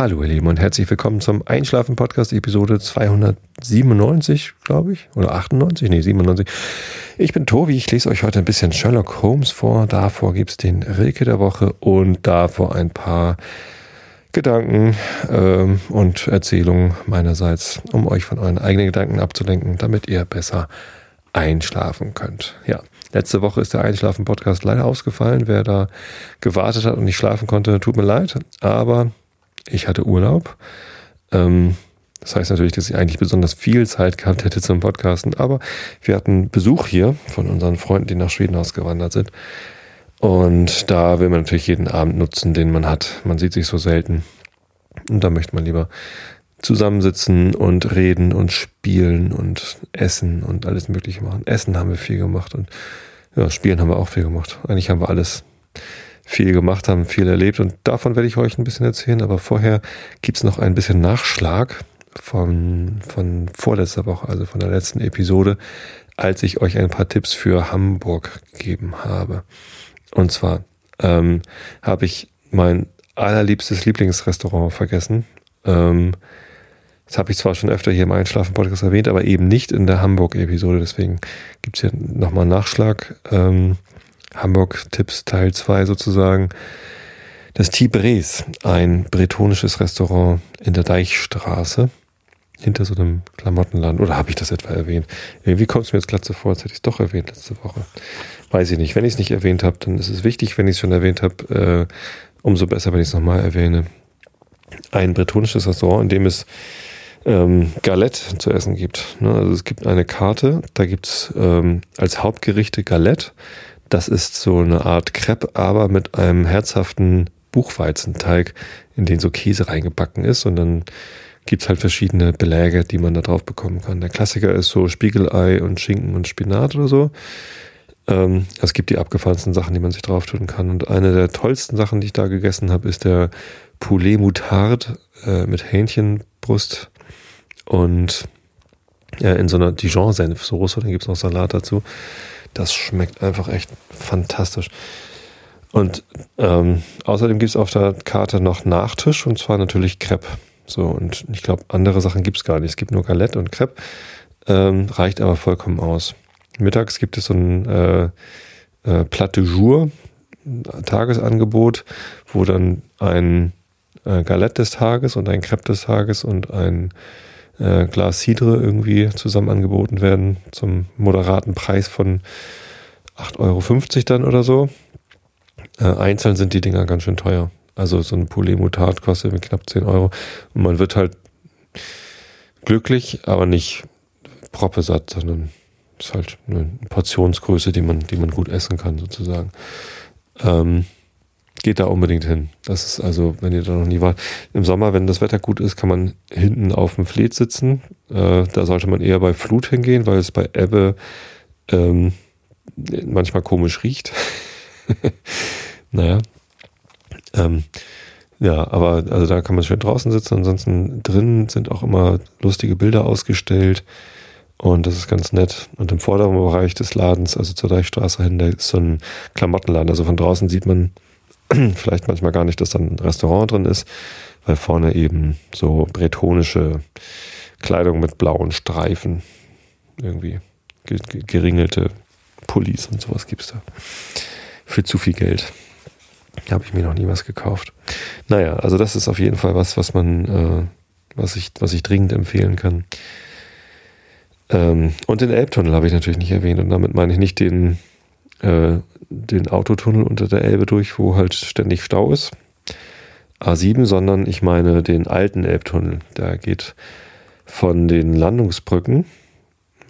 Hallo ihr Lieben und herzlich willkommen zum Einschlafen Podcast Episode 297, glaube ich, oder 98, nee 97. Ich bin Tobi, ich lese euch heute ein bisschen Sherlock Holmes vor, davor gibt es den Rilke der Woche und davor ein paar Gedanken ähm, und Erzählungen meinerseits, um euch von euren eigenen Gedanken abzulenken, damit ihr besser einschlafen könnt. Ja, letzte Woche ist der Einschlafen-Podcast leider ausgefallen. Wer da gewartet hat und nicht schlafen konnte, tut mir leid. Aber ich hatte Urlaub. Ähm, das heißt natürlich, dass ich eigentlich besonders viel Zeit gehabt hätte zum Podcasten, aber wir hatten Besuch hier von unseren Freunden, die nach Schweden ausgewandert sind. Und da will man natürlich jeden Abend nutzen, den man hat. Man sieht sich so selten. Und da möchte man lieber zusammensitzen und reden und spielen und essen und alles Mögliche machen. Essen haben wir viel gemacht und ja, Spielen haben wir auch viel gemacht. Eigentlich haben wir alles viel gemacht haben, viel erlebt und davon werde ich euch ein bisschen erzählen. Aber vorher gibt es noch ein bisschen Nachschlag von, von vorletzter Woche, also von der letzten Episode, als ich euch ein paar Tipps für Hamburg gegeben habe. Und zwar ähm, habe ich mein allerliebstes Lieblingsrestaurant vergessen. Ähm, das habe ich zwar schon öfter hier im Einschlafen-Podcast erwähnt, aber eben nicht in der Hamburg-Episode. Deswegen gibt es hier nochmal Nachschlag. Ähm, Hamburg-Tipps Teil 2 sozusagen. Das Tibres, ein bretonisches Restaurant in der Deichstraße, hinter so einem Klamottenladen. Oder habe ich das etwa erwähnt? Irgendwie kommt es mir jetzt glatt so vor, als hätte ich es doch erwähnt letzte Woche. Weiß ich nicht. Wenn ich es nicht erwähnt habe, dann ist es wichtig. Wenn ich es schon erwähnt habe, äh, umso besser, wenn ich es nochmal erwähne. Ein bretonisches Restaurant, in dem es ähm, Galette zu essen gibt. Ne? Also es gibt eine Karte, da gibt es ähm, als Hauptgerichte Galette das ist so eine Art Crepe, aber mit einem herzhaften Buchweizenteig, in den so Käse reingebacken ist. Und dann gibt's halt verschiedene Beläge, die man da drauf bekommen kann. Der Klassiker ist so Spiegelei und Schinken und Spinat oder so. Ähm, es gibt die abgefahrensten Sachen, die man sich drauf tun kann. Und eine der tollsten Sachen, die ich da gegessen habe, ist der Poulet Moutard äh, mit Hähnchenbrust und ja, in so einer Dijon-Senfsoße. Dann gibt's noch Salat dazu. Das schmeckt einfach echt fantastisch. Und ähm, außerdem gibt es auf der Karte noch Nachtisch und zwar natürlich Crepe. So, und ich glaube, andere Sachen gibt es gar nicht. Es gibt nur Galette und Crepe. Ähm, reicht aber vollkommen aus. Mittags gibt es so ein äh, äh, Plat du Jour Tagesangebot, wo dann ein äh, Galette des Tages und ein Crepe des Tages und ein äh, Glas Cidre irgendwie zusammen angeboten werden zum moderaten Preis von 8,50 Euro dann oder so. Äh, einzeln sind die Dinger ganz schön teuer. Also so ein Poulet Moutarde kostet knapp 10 Euro. Und man wird halt glücklich, aber nicht proppesatt, sondern ist halt eine Portionsgröße, die man, die man gut essen kann, sozusagen. Ähm, geht da unbedingt hin. Das ist also, wenn ihr da noch nie wart. Im Sommer, wenn das Wetter gut ist, kann man hinten auf dem Fleet sitzen. Äh, da sollte man eher bei Flut hingehen, weil es bei Ebbe ähm, manchmal komisch riecht. naja. Ähm, ja, aber also da kann man schön draußen sitzen. Ansonsten drinnen sind auch immer lustige Bilder ausgestellt. Und das ist ganz nett. Und im vorderen Bereich des Ladens, also zur Deichstraße hin, da ist so ein Klamottenladen. Also von draußen sieht man vielleicht manchmal gar nicht, dass dann ein Restaurant drin ist, weil vorne eben so bretonische Kleidung mit blauen Streifen, irgendwie geringelte Pullis und sowas gibt's da. Für zu viel Geld. Da habe ich mir noch nie was gekauft. Naja, also das ist auf jeden Fall was, was man, äh, was ich, was ich dringend empfehlen kann. Ähm, und den Elbtunnel habe ich natürlich nicht erwähnt und damit meine ich nicht den äh, den Autotunnel unter der Elbe durch, wo halt ständig Stau ist. A7, sondern ich meine den alten Elbtunnel. Der geht von den Landungsbrücken,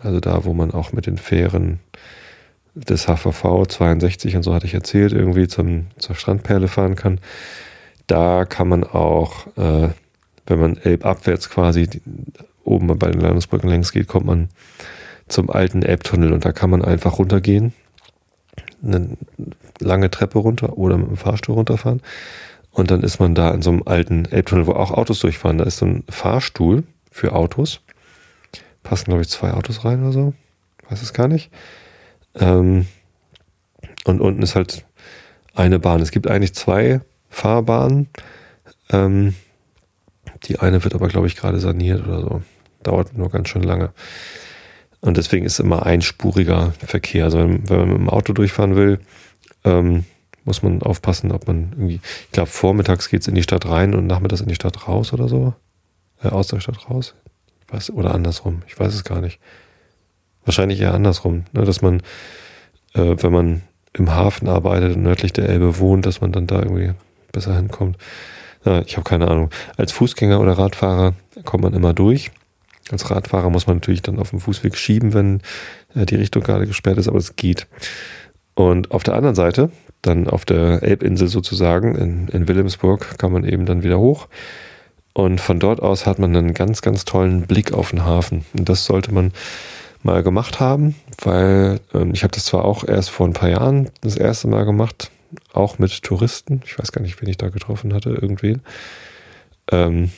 also da, wo man auch mit den Fähren des HVV 62 und so hatte ich erzählt, irgendwie zum, zur Strandperle fahren kann. Da kann man auch, äh, wenn man elbabwärts quasi oben bei den Landungsbrücken längs geht, kommt man zum alten Elbtunnel und da kann man einfach runtergehen eine lange Treppe runter oder mit dem Fahrstuhl runterfahren. Und dann ist man da in so einem alten Elbtunnel, wo auch Autos durchfahren. Da ist so ein Fahrstuhl für Autos. Passen, glaube ich, zwei Autos rein oder so. Weiß es gar nicht. Ähm, und unten ist halt eine Bahn. Es gibt eigentlich zwei Fahrbahnen. Ähm, Die eine wird aber, glaube ich, gerade saniert oder so. Dauert nur ganz schön lange. Und deswegen ist immer einspuriger Verkehr. Also wenn, wenn man mit dem Auto durchfahren will, ähm, muss man aufpassen, ob man irgendwie, ich glaube, vormittags geht's in die Stadt rein und nachmittags in die Stadt raus oder so. Äh, aus der Stadt raus. Weiß, oder andersrum. Ich weiß es gar nicht. Wahrscheinlich eher andersrum, ne, dass man, äh, wenn man im Hafen arbeitet und nördlich der Elbe wohnt, dass man dann da irgendwie besser hinkommt. Ja, ich habe keine Ahnung. Als Fußgänger oder Radfahrer kommt man immer durch. Als Radfahrer muss man natürlich dann auf dem Fußweg schieben, wenn äh, die Richtung gerade gesperrt ist, aber es geht. Und auf der anderen Seite, dann auf der Elbinsel sozusagen, in, in Wilhelmsburg, kann man eben dann wieder hoch. Und von dort aus hat man einen ganz, ganz tollen Blick auf den Hafen. Und das sollte man mal gemacht haben, weil ähm, ich habe das zwar auch erst vor ein paar Jahren das erste Mal gemacht, auch mit Touristen. Ich weiß gar nicht, wen ich da getroffen hatte, irgendwen. Ähm,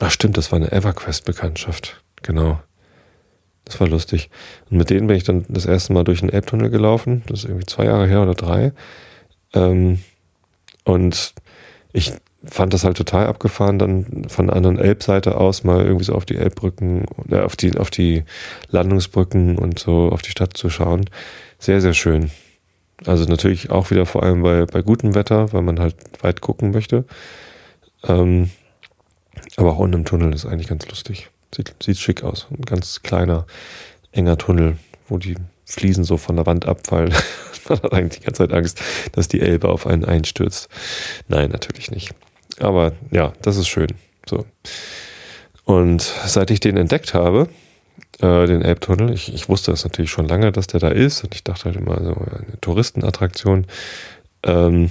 ach stimmt, das war eine EverQuest-Bekanntschaft. Genau. Das war lustig. Und mit denen bin ich dann das erste Mal durch den Elbtunnel gelaufen. Das ist irgendwie zwei Jahre her oder drei. Ähm, und ich fand das halt total abgefahren, dann von der anderen Elbseite aus mal irgendwie so auf die Elbbrücken, äh, auf die, auf die Landungsbrücken und so auf die Stadt zu schauen. Sehr, sehr schön. Also natürlich auch wieder vor allem bei, bei gutem Wetter, weil man halt weit gucken möchte. Ähm, aber auch unten im Tunnel ist eigentlich ganz lustig. Sieht, sieht schick aus. Ein ganz kleiner, enger Tunnel, wo die Fliesen so von der Wand abfallen. man hat eigentlich die ganze Zeit Angst, dass die Elbe auf einen einstürzt. Nein, natürlich nicht. Aber ja, das ist schön. So. Und seit ich den entdeckt habe, äh, den Elbtunnel, ich, ich wusste das natürlich schon lange, dass der da ist und ich dachte halt immer so eine Touristenattraktion. Ähm,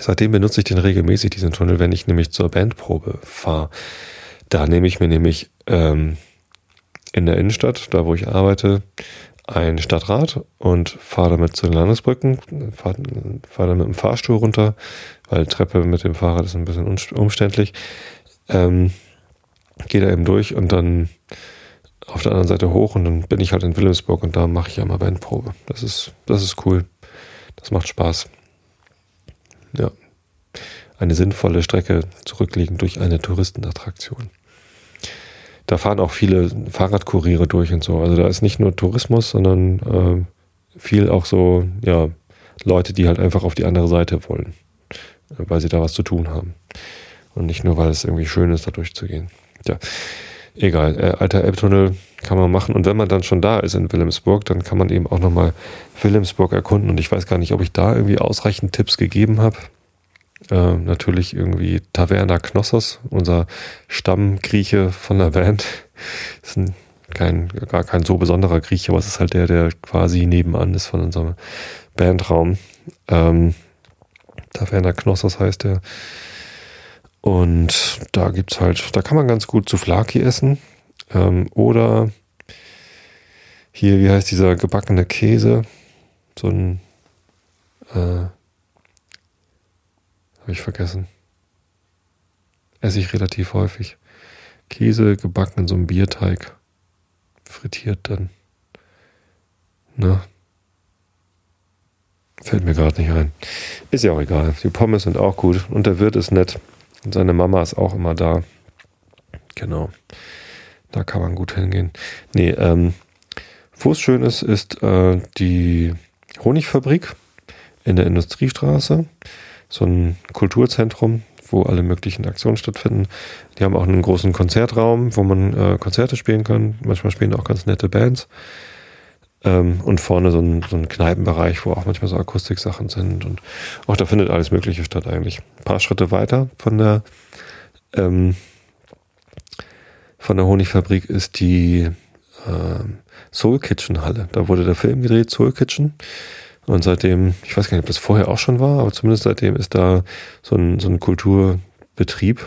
seitdem benutze ich den regelmäßig, diesen Tunnel, wenn ich nämlich zur Bandprobe fahre. Da nehme ich mir nämlich ähm, in der Innenstadt, da wo ich arbeite, ein Stadtrad und fahre damit zu den Landesbrücken, fahre fahr dann mit dem Fahrstuhl runter, weil Treppe mit dem Fahrrad ist ein bisschen umständlich. Ähm, Gehe da eben durch und dann auf der anderen Seite hoch und dann bin ich halt in Wilhelmsburg und da mache ich ja mal Bandprobe. Das ist, das ist cool. Das macht Spaß. Ja. Eine sinnvolle Strecke zurücklegen durch eine Touristenattraktion da fahren auch viele Fahrradkuriere durch und so. Also da ist nicht nur Tourismus, sondern äh, viel auch so, ja, Leute, die halt einfach auf die andere Seite wollen, weil sie da was zu tun haben. Und nicht nur, weil es irgendwie schön ist, da durchzugehen. Ja, egal. Äh, alter Elbtunnel kann man machen. Und wenn man dann schon da ist in Wilhelmsburg, dann kann man eben auch nochmal Wilhelmsburg erkunden. Und ich weiß gar nicht, ob ich da irgendwie ausreichend Tipps gegeben habe. Äh, natürlich irgendwie Taverna Knossos, unser Stammgrieche von der Band. Ist ein, kein, gar kein so besonderer Grieche, aber es ist halt der, der quasi nebenan ist von unserem Bandraum. Ähm, Taverna Knossos heißt der. Und da gibt's halt, da kann man ganz gut Souflaki essen. Ähm, oder hier, wie heißt dieser gebackene Käse? So ein äh, habe ich vergessen. Esse ich relativ häufig. Käse gebacken in so einem Bierteig. Frittiert dann. Na? Fällt mir gerade nicht ein. Ist ja auch egal. Die Pommes sind auch gut. Und der Wirt ist nett. Und seine Mama ist auch immer da. Genau. Da kann man gut hingehen. Nee, ähm, wo es schön ist, ist äh, die Honigfabrik in der Industriestraße so ein Kulturzentrum, wo alle möglichen Aktionen stattfinden. Die haben auch einen großen Konzertraum, wo man äh, Konzerte spielen kann. Manchmal spielen auch ganz nette Bands. Ähm, und vorne so ein, so ein Kneipenbereich, wo auch manchmal so Akustiksachen sind. Und auch da findet alles Mögliche statt eigentlich. Ein paar Schritte weiter von der ähm, von der Honigfabrik ist die äh, Soul Kitchen Halle. Da wurde der Film gedreht, Soul Kitchen. Und seitdem, ich weiß gar nicht, ob das vorher auch schon war, aber zumindest seitdem ist da so ein, so ein Kulturbetrieb,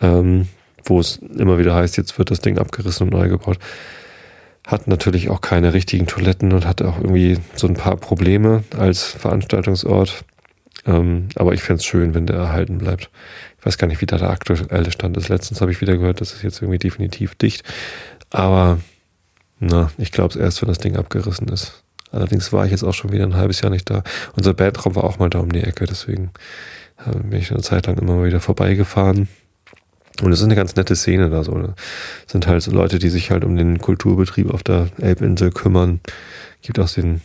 ähm, wo es immer wieder heißt, jetzt wird das Ding abgerissen und neu gebaut. Hat natürlich auch keine richtigen Toiletten und hat auch irgendwie so ein paar Probleme als Veranstaltungsort. Ähm, aber ich fände es schön, wenn der erhalten bleibt. Ich weiß gar nicht, wie da der aktuelle Stand ist. Letztens habe ich wieder gehört, das ist jetzt irgendwie definitiv dicht. Aber na, ich glaube es erst, wenn das Ding abgerissen ist. Allerdings war ich jetzt auch schon wieder ein halbes Jahr nicht da. Unser Bandraum war auch mal da um die Ecke, deswegen bin ich eine Zeit lang immer mal wieder vorbeigefahren. Und es ist eine ganz nette Szene da so. Ne? sind halt so Leute, die sich halt um den Kulturbetrieb auf der Elbinsel kümmern. Gibt auch den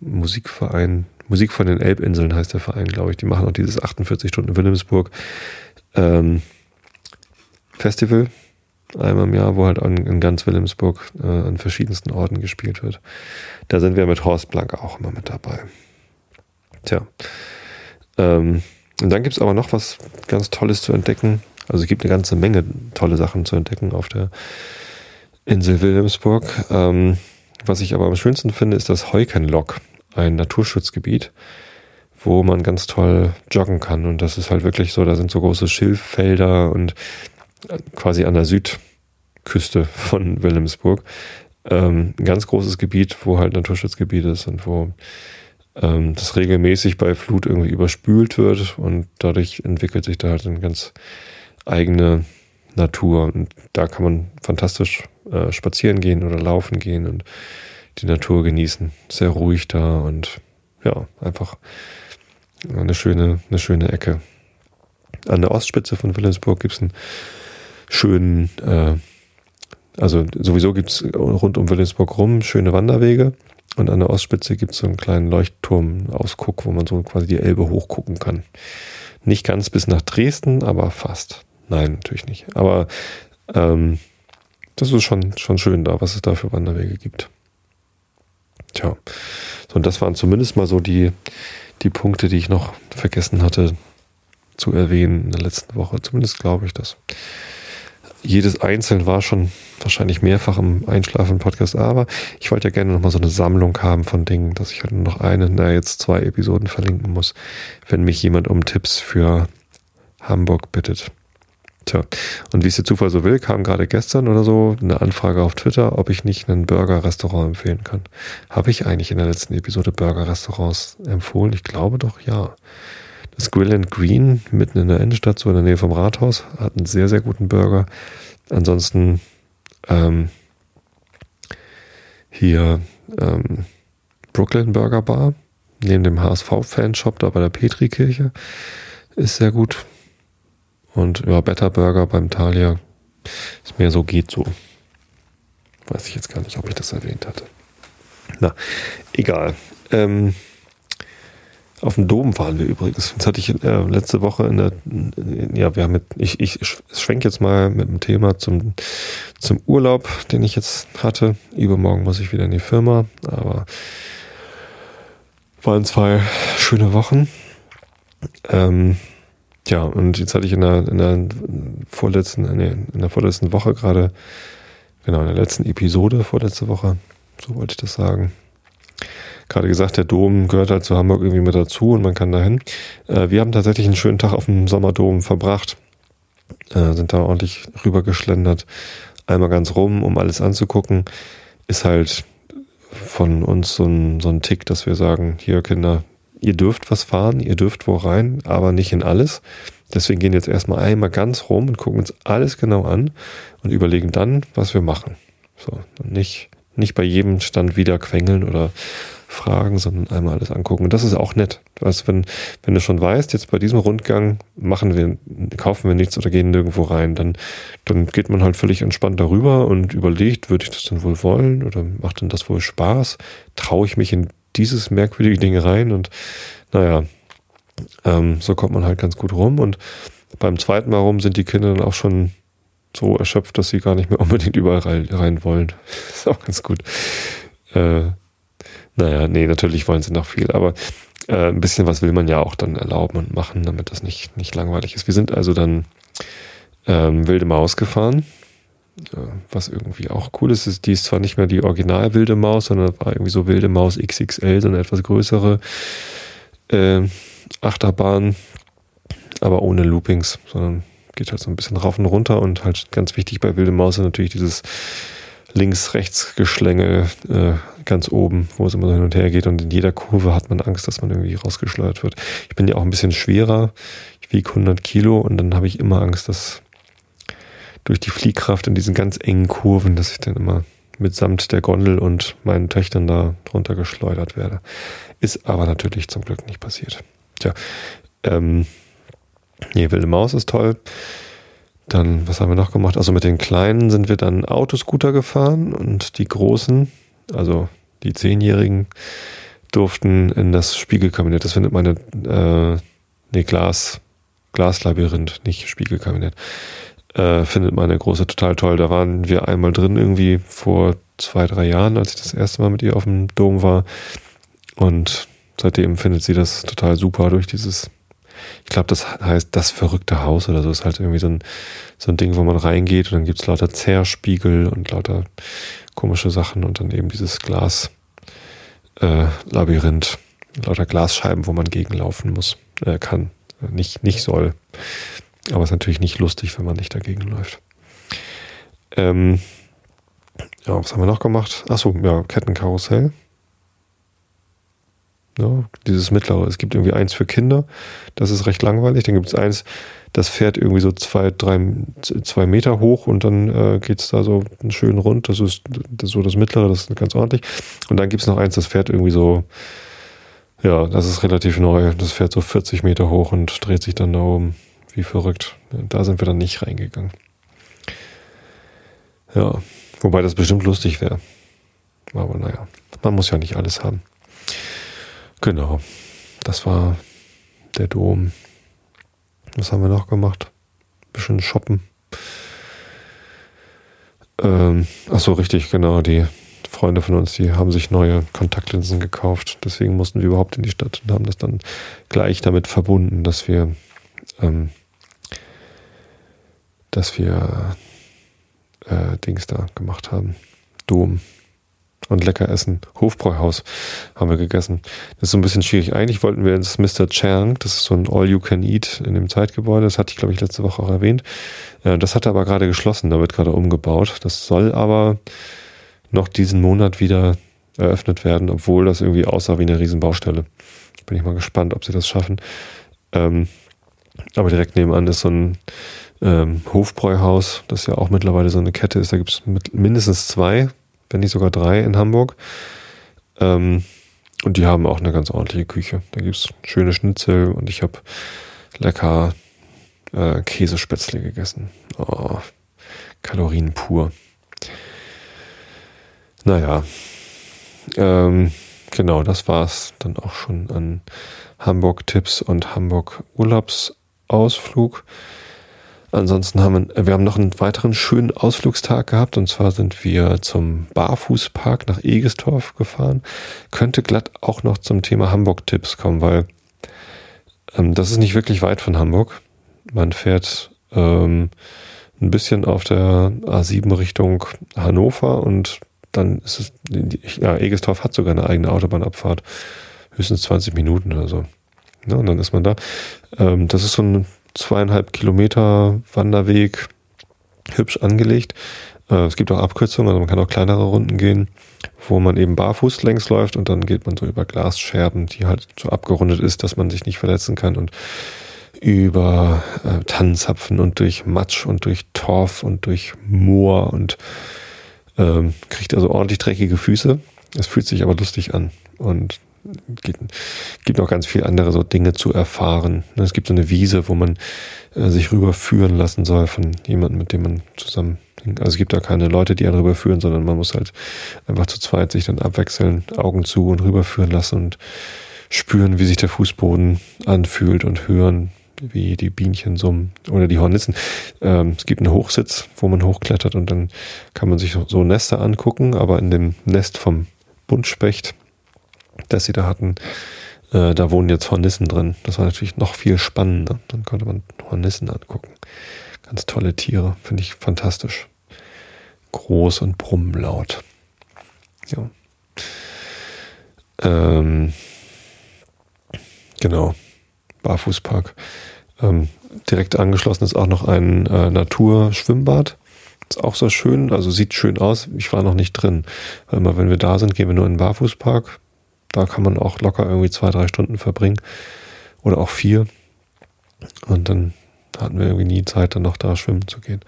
Musikverein, Musik von den Elbinseln heißt der Verein, glaube ich. Die machen auch dieses 48 Stunden Wilhelmsburg ähm, Festival einmal im Jahr, wo halt an, in ganz Wilhelmsburg äh, an verschiedensten Orten gespielt wird. Da sind wir mit Horst Blank auch immer mit dabei. Tja. Ähm, und dann gibt es aber noch was ganz Tolles zu entdecken. Also es gibt eine ganze Menge tolle Sachen zu entdecken auf der Insel Wilhelmsburg. Ähm, was ich aber am schönsten finde, ist das Heukenlock, ein Naturschutzgebiet, wo man ganz toll joggen kann. Und das ist halt wirklich so, da sind so große Schilffelder und äh, quasi an der Südküste von Wilhelmsburg. Ähm, ein ganz großes Gebiet, wo halt Naturschutzgebiet ist und wo ähm, das regelmäßig bei Flut irgendwie überspült wird und dadurch entwickelt sich da halt eine ganz eigene Natur und da kann man fantastisch äh, spazieren gehen oder laufen gehen und die Natur genießen. Sehr ruhig da und ja, einfach eine schöne, eine schöne Ecke. An der Ostspitze von Wilhelmsburg gibt es einen schönen, äh, also sowieso gibt es rund um Wilhelmsburg rum schöne Wanderwege und an der Ostspitze gibt es so einen kleinen Leuchtturm-Ausguck, wo man so quasi die Elbe hochgucken kann. Nicht ganz bis nach Dresden, aber fast. Nein, natürlich nicht. Aber ähm, das ist schon, schon schön da, was es da für Wanderwege gibt. Tja. So, und das waren zumindest mal so die, die Punkte, die ich noch vergessen hatte zu erwähnen in der letzten Woche. Zumindest glaube ich das jedes einzeln war schon wahrscheinlich mehrfach im Einschlafen-Podcast, aber ich wollte ja gerne nochmal so eine Sammlung haben von Dingen, dass ich halt nur noch eine, na jetzt zwei Episoden verlinken muss, wenn mich jemand um Tipps für Hamburg bittet. Tja, und wie es der Zufall so will, kam gerade gestern oder so eine Anfrage auf Twitter, ob ich nicht ein Burger-Restaurant empfehlen kann. Habe ich eigentlich in der letzten Episode Burger-Restaurants empfohlen? Ich glaube doch ja. Das Grill and Green mitten in der Innenstadt, so in der Nähe vom Rathaus, hat einen sehr, sehr guten Burger. Ansonsten ähm, hier ähm, Brooklyn Burger Bar, neben dem HSV-Fanshop da bei der Petri-Kirche, ist sehr gut. Und ja, Better Burger beim Thalia ist mehr so, geht so. Weiß ich jetzt gar nicht, ob ich das erwähnt hatte. Na, egal. Ähm, auf dem Dom waren wir übrigens. Das hatte ich äh, letzte Woche in der, ja, wir haben mit, ich, ich schwenke jetzt mal mit dem Thema zum, zum Urlaub, den ich jetzt hatte. Übermorgen muss ich wieder in die Firma, aber waren zwei schöne Wochen. Ähm, ja, und jetzt hatte ich in der, in der vorletzten, nee, in der vorletzten Woche gerade, genau, in der letzten Episode vorletzte Woche, so wollte ich das sagen, gerade gesagt, der Dom gehört halt zu Hamburg irgendwie mit dazu und man kann dahin. Äh, wir haben tatsächlich einen schönen Tag auf dem Sommerdom verbracht, äh, sind da ordentlich rübergeschlendert, einmal ganz rum, um alles anzugucken. Ist halt von uns so ein, so ein Tick, dass wir sagen, hier Kinder, ihr dürft was fahren, ihr dürft wo rein, aber nicht in alles. Deswegen gehen jetzt erstmal einmal ganz rum und gucken uns alles genau an und überlegen dann, was wir machen. So, und nicht, nicht bei jedem Stand wieder quengeln oder fragen, sondern einmal alles angucken. Und das ist auch nett. Also wenn, wenn du schon weißt, jetzt bei diesem Rundgang machen wir, kaufen wir nichts oder gehen nirgendwo rein, dann, dann geht man halt völlig entspannt darüber und überlegt, würde ich das denn wohl wollen oder macht denn das wohl Spaß? Traue ich mich in dieses merkwürdige Ding rein? Und naja, ähm, so kommt man halt ganz gut rum. Und beim zweiten Mal rum sind die Kinder dann auch schon so erschöpft, dass sie gar nicht mehr unbedingt überall rein, rein wollen. ist auch ganz gut. Äh, naja, nee, natürlich wollen sie noch viel, aber äh, ein bisschen was will man ja auch dann erlauben und machen, damit das nicht, nicht langweilig ist. Wir sind also dann ähm, Wilde Maus gefahren, was irgendwie auch cool ist. ist. Die ist zwar nicht mehr die original Wilde Maus, sondern war irgendwie so Wilde Maus XXL, so eine etwas größere äh, Achterbahn, aber ohne Loopings, sondern geht halt so ein bisschen rauf und runter und halt ganz wichtig bei Wilde Maus ist natürlich dieses links-rechts-Geschlänge äh, ganz oben, wo es immer so hin und her geht und in jeder Kurve hat man Angst, dass man irgendwie rausgeschleudert wird. Ich bin ja auch ein bisschen schwerer, ich wiege 100 Kilo und dann habe ich immer Angst, dass durch die Fliehkraft in diesen ganz engen Kurven, dass ich dann immer mitsamt der Gondel und meinen Töchtern da drunter geschleudert werde. Ist aber natürlich zum Glück nicht passiert. Tja, ähm, nee, Wilde Maus ist toll. Dann, was haben wir noch gemacht? Also mit den Kleinen sind wir dann Autoscooter gefahren und die Großen, also die Zehnjährigen, durften in das Spiegelkabinett. Das findet meine, äh, nee, Glas, Glaslabyrinth, nicht Spiegelkabinett. Äh, findet meine Große total toll. Da waren wir einmal drin irgendwie vor zwei, drei Jahren, als ich das erste Mal mit ihr auf dem Dom war. Und seitdem findet sie das total super durch dieses, ich glaube, das heißt das verrückte Haus oder so. ist halt irgendwie so ein, so ein Ding, wo man reingeht und dann gibt es lauter Zerspiegel und lauter komische Sachen und dann eben dieses Glas äh, Labyrinth, lauter Glasscheiben, wo man gegenlaufen muss, äh, kann, nicht, nicht soll. Aber es ist natürlich nicht lustig, wenn man nicht dagegen läuft. Ähm, ja, was haben wir noch gemacht? Achso, ja, Kettenkarussell. Ja, dieses mittlere. Es gibt irgendwie eins für Kinder. Das ist recht langweilig. Dann gibt es eins, das fährt irgendwie so zwei, drei, zwei Meter hoch und dann äh, geht es da so schön rund. Das ist, das ist so das mittlere, das ist ganz ordentlich. Und dann gibt es noch eins, das fährt irgendwie so, ja, das ist relativ neu. Das fährt so 40 Meter hoch und dreht sich dann da oben. Wie verrückt. Da sind wir dann nicht reingegangen. Ja, wobei das bestimmt lustig wäre. Aber naja, man muss ja nicht alles haben. Genau, das war der Dom. Was haben wir noch gemacht? bisschen shoppen. Ähm, ach so, richtig, genau. Die Freunde von uns, die haben sich neue Kontaktlinsen gekauft. Deswegen mussten wir überhaupt in die Stadt und haben das dann gleich damit verbunden, dass wir, ähm, dass wir äh, Dings da gemacht haben. Dom und lecker essen. Hofbräuhaus haben wir gegessen. Das ist so ein bisschen schwierig. Eigentlich wollten wir ins Mr. Chang, das ist so ein All-You-Can-Eat in dem Zeitgebäude. Das hatte ich, glaube ich, letzte Woche auch erwähnt. Äh, das hat aber gerade geschlossen, da wird gerade umgebaut. Das soll aber noch diesen Monat wieder eröffnet werden, obwohl das irgendwie aussah wie eine Riesenbaustelle. Bin ich mal gespannt, ob sie das schaffen. Ähm, aber direkt nebenan ist so ein ähm, Hofbräuhaus, das ja auch mittlerweile so eine Kette ist. Da gibt es mindestens zwei wenn nicht sogar drei in Hamburg. Ähm, und die haben auch eine ganz ordentliche Küche. Da gibt es schöne Schnitzel und ich habe lecker äh, Käsespätzle gegessen. Oh, Kalorien pur. Naja, ähm, genau, das war es dann auch schon an Hamburg-Tipps und Hamburg-Urlaubsausflug. Ansonsten haben wir, wir haben noch einen weiteren schönen Ausflugstag gehabt und zwar sind wir zum Barfußpark nach Egestorf gefahren. Könnte glatt auch noch zum Thema Hamburg-Tipps kommen, weil ähm, das ist nicht wirklich weit von Hamburg. Man fährt ähm, ein bisschen auf der A7 Richtung Hannover und dann ist es, ja, Egestorf hat sogar eine eigene Autobahnabfahrt. Höchstens 20 Minuten oder so. Ja, und dann ist man da. Ähm, das ist so ein zweieinhalb Kilometer Wanderweg, hübsch angelegt. Äh, es gibt auch Abkürzungen, also man kann auch kleinere Runden gehen, wo man eben barfuß längs läuft und dann geht man so über Glasscherben, die halt so abgerundet ist, dass man sich nicht verletzen kann und über äh, Tannenzapfen und durch Matsch und durch Torf und durch Moor und ähm, kriegt also ordentlich dreckige Füße. Es fühlt sich aber lustig an und gibt, gibt noch ganz viele andere so Dinge zu erfahren. Es gibt so eine Wiese, wo man äh, sich rüberführen lassen soll von jemandem, mit dem man zusammen. Also es gibt da keine Leute, die einen rüberführen, sondern man muss halt einfach zu zweit sich dann abwechseln, Augen zu und rüberführen lassen und spüren, wie sich der Fußboden anfühlt und hören, wie die Bienchen summen oder die Hornissen. Ähm, es gibt einen Hochsitz, wo man hochklettert und dann kann man sich so Nester angucken, aber in dem Nest vom Buntspecht das sie da hatten, äh, da wohnen jetzt Hornissen drin. Das war natürlich noch viel spannender. Dann konnte man Hornissen angucken. Ganz tolle Tiere, finde ich fantastisch. Groß und brummenlaut. Ja. Ähm, genau. Barfußpark. Ähm, direkt angeschlossen ist auch noch ein äh, Naturschwimmbad. Ist auch so schön, also sieht schön aus. Ich war noch nicht drin. Weil immer wenn wir da sind, gehen wir nur in den Barfußpark. Da kann man auch locker irgendwie zwei, drei Stunden verbringen. Oder auch vier. Und dann hatten wir irgendwie nie Zeit, dann noch da schwimmen zu gehen.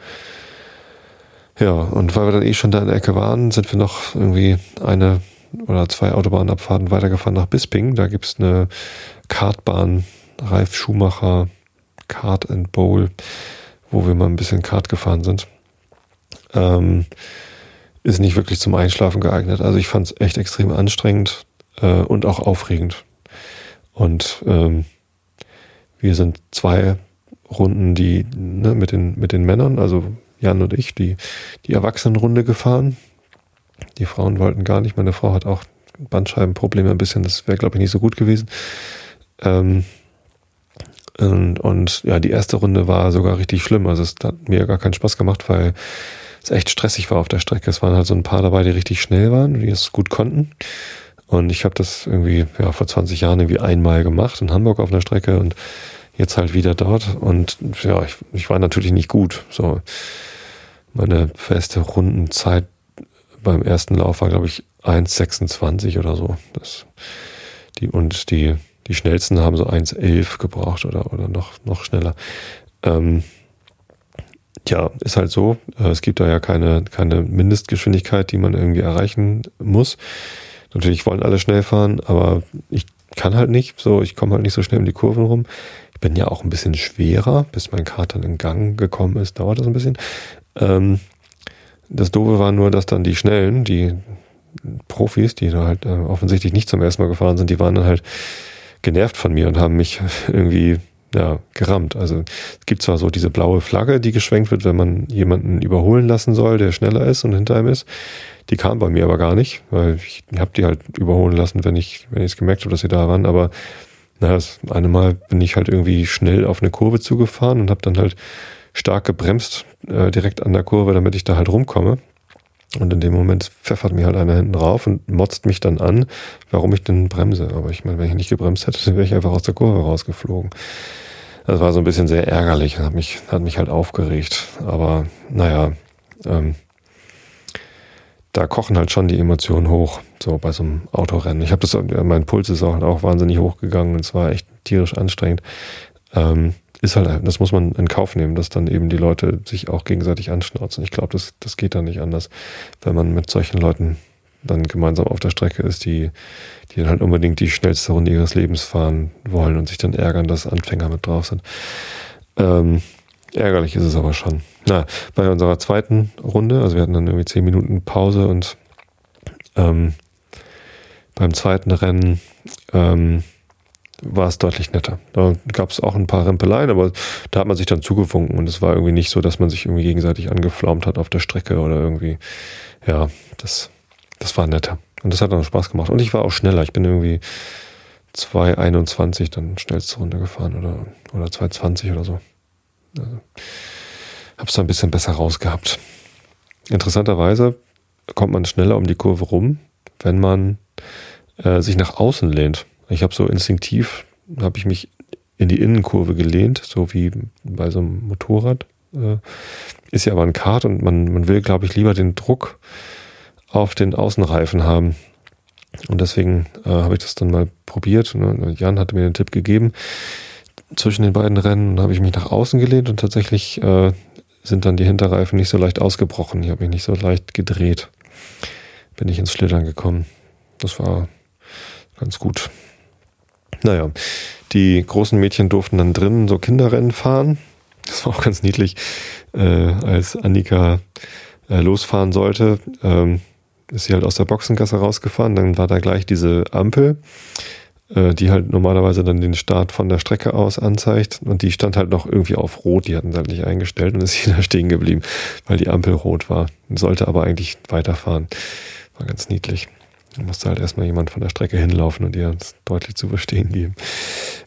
Ja, und weil wir dann eh schon da in der Ecke waren, sind wir noch irgendwie eine oder zwei Autobahnabfahrten weitergefahren nach Bisping. Da gibt es eine Kartbahn, Ralf Schumacher Kart and Bowl, wo wir mal ein bisschen Kart gefahren sind. Ähm, ist nicht wirklich zum Einschlafen geeignet. Also ich fand es echt extrem anstrengend äh, und auch aufregend. Und ähm, wir sind zwei Runden, die ne, mit den mit den Männern, also Jan und ich, die die Erwachsenenrunde gefahren. Die Frauen wollten gar nicht. Meine Frau hat auch Bandscheibenprobleme ein bisschen. Das wäre glaube ich nicht so gut gewesen. Ähm, und, und ja, die erste Runde war sogar richtig schlimm. Also es hat mir gar keinen Spaß gemacht, weil es echt stressig war auf der Strecke. Es waren halt so ein paar dabei, die richtig schnell waren, die es gut konnten. Und ich habe das irgendwie ja, vor 20 Jahren irgendwie einmal gemacht in Hamburg auf einer Strecke und jetzt halt wieder dort. Und ja, ich, ich war natürlich nicht gut. So meine feste Rundenzeit beim ersten Lauf war, glaube ich, 1,26 oder so. Das, die, und die die schnellsten haben so 1,11 gebraucht oder, oder noch, noch schneller. Ähm, ja, ist halt so. Äh, es gibt da ja keine, keine Mindestgeschwindigkeit, die man irgendwie erreichen muss. Natürlich wollen alle schnell fahren, aber ich kann halt nicht. So, ich komme halt nicht so schnell um die Kurven rum. Ich bin ja auch ein bisschen schwerer, bis mein dann in Gang gekommen ist, dauert das ein bisschen. Ähm, das Doofe war nur, dass dann die Schnellen, die Profis, die da halt äh, offensichtlich nicht zum ersten Mal gefahren sind, die waren dann halt genervt von mir und haben mich irgendwie ja, gerammt. Also es gibt zwar so diese blaue Flagge, die geschwenkt wird, wenn man jemanden überholen lassen soll, der schneller ist und hinter ihm ist. Die kam bei mir aber gar nicht, weil ich habe die halt überholen lassen, wenn ich wenn ich es gemerkt habe, dass sie da waren. Aber naja, das eine Mal bin ich halt irgendwie schnell auf eine Kurve zugefahren und habe dann halt stark gebremst äh, direkt an der Kurve, damit ich da halt rumkomme. Und in dem Moment pfeffert mir halt einer hinten drauf und motzt mich dann an, warum ich denn bremse. Aber ich meine, wenn ich nicht gebremst hätte, wäre ich einfach aus der Kurve rausgeflogen. Das war so ein bisschen sehr ärgerlich, hat mich, hat mich halt aufgeregt. Aber naja, ähm, da kochen halt schon die Emotionen hoch, so bei so einem Autorennen. Ich habe das, mein Puls ist auch, auch wahnsinnig hochgegangen und es war echt tierisch anstrengend. Ähm, ist halt, das muss man in Kauf nehmen, dass dann eben die Leute sich auch gegenseitig anschnauzen. Ich glaube, das, das geht dann nicht anders, wenn man mit solchen Leuten dann gemeinsam auf der Strecke ist, die, die dann halt unbedingt die schnellste Runde ihres Lebens fahren wollen und sich dann ärgern, dass Anfänger mit drauf sind. Ähm, ärgerlich ist es aber schon. Na, bei unserer zweiten Runde, also wir hatten dann irgendwie zehn Minuten Pause und ähm, beim zweiten Rennen ähm, war es deutlich netter. Da gab es auch ein paar Rempeleien, aber da hat man sich dann zugewunken und es war irgendwie nicht so, dass man sich irgendwie gegenseitig angeflaumt hat auf der Strecke oder irgendwie, ja, das, das war netter. Und das hat dann Spaß gemacht. Und ich war auch schneller. Ich bin irgendwie 2,21 dann schnellste Runde gefahren oder, oder 2,20 oder so. Also, hab's da ein bisschen besser rausgehabt. Interessanterweise kommt man schneller um die Kurve rum, wenn man äh, sich nach außen lehnt. Ich habe so instinktiv, habe ich mich in die Innenkurve gelehnt, so wie bei so einem Motorrad. Äh, ist ja aber ein Kart und man, man will, glaube ich, lieber den Druck auf den Außenreifen haben. Und deswegen äh, habe ich das dann mal probiert. Und Jan hatte mir den Tipp gegeben. Zwischen den beiden Rennen habe ich mich nach außen gelehnt und tatsächlich äh, sind dann die Hinterreifen nicht so leicht ausgebrochen. Ich habe mich nicht so leicht gedreht. Bin ich ins Schlittern gekommen. Das war ganz gut. Naja, die großen Mädchen durften dann drinnen so Kinderrennen fahren. Das war auch ganz niedlich, äh, als Annika äh, losfahren sollte. Ähm, ist sie halt aus der Boxengasse rausgefahren. Dann war da gleich diese Ampel, äh, die halt normalerweise dann den Start von der Strecke aus anzeigt. Und die stand halt noch irgendwie auf Rot. Die hatten sie halt nicht eingestellt und ist hier da stehen geblieben, weil die Ampel rot war. Sollte aber eigentlich weiterfahren. War ganz niedlich. Da musste halt erstmal jemand von der Strecke hinlaufen und ihr deutlich zu verstehen geben.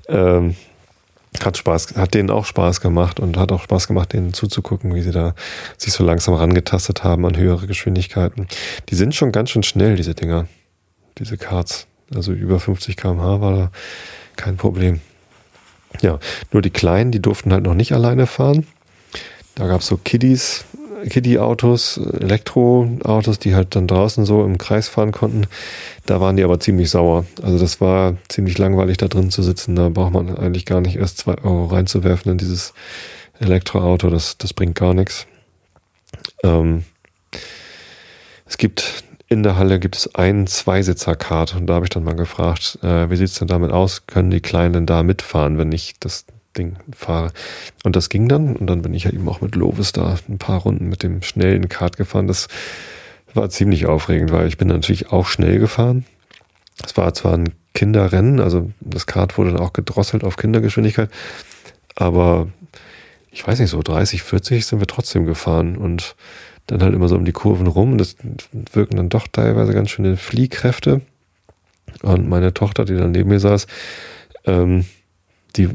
Ähm, hat Spaß, hat denen auch Spaß gemacht und hat auch Spaß gemacht, denen zuzugucken, wie sie da sich so langsam rangetastet haben an höhere Geschwindigkeiten. Die sind schon ganz schön schnell, diese Dinger, diese Karts. Also über 50 km/h war da kein Problem. Ja, nur die Kleinen, die durften halt noch nicht alleine fahren. Da gab es so Kiddies, Kiddie-Autos, Elektroautos, die halt dann draußen so im Kreis fahren konnten. Da waren die aber ziemlich sauer. Also das war ziemlich langweilig da drin zu sitzen. Da braucht man eigentlich gar nicht erst zwei Euro reinzuwerfen in dieses Elektroauto. Das, das bringt gar nichts. Ähm, es gibt in der Halle gibt es einen Zweisitzer-Kart und da habe ich dann mal gefragt, äh, wie sieht's denn damit aus? Können die Kleinen da mitfahren, wenn ich das Ding fahre. Und das ging dann. Und dann bin ich ja eben auch mit Lovis da ein paar Runden mit dem schnellen Kart gefahren. Das war ziemlich aufregend, weil ich bin natürlich auch schnell gefahren. Es war zwar ein Kinderrennen, also das Kart wurde dann auch gedrosselt auf Kindergeschwindigkeit, aber ich weiß nicht, so 30, 40 sind wir trotzdem gefahren und dann halt immer so um die Kurven rum. Das wirken dann doch teilweise ganz schöne Fliehkräfte. Und meine Tochter, die dann neben mir saß, ähm, die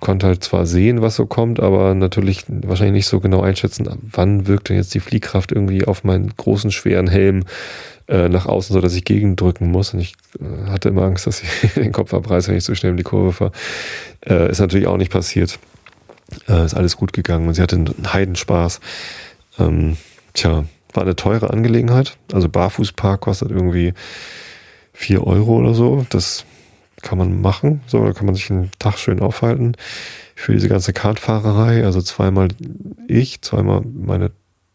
konnte halt zwar sehen, was so kommt, aber natürlich wahrscheinlich nicht so genau einschätzen, wann wirkt denn jetzt die Fliehkraft irgendwie auf meinen großen, schweren Helm äh, nach außen, so dass ich gegendrücken muss. Und ich äh, hatte immer Angst, dass ich den Kopf abreiße, wenn ich so schnell in die Kurve fahre. Äh, ist natürlich auch nicht passiert. Äh, ist alles gut gegangen und sie hatte einen Heidenspaß. Ähm, tja, war eine teure Angelegenheit. Also Barfußpark kostet irgendwie vier Euro oder so. Das kann man machen. So, da kann man sich einen Tag schön aufhalten. Für diese ganze Kartfahrerei, also zweimal ich, zweimal meine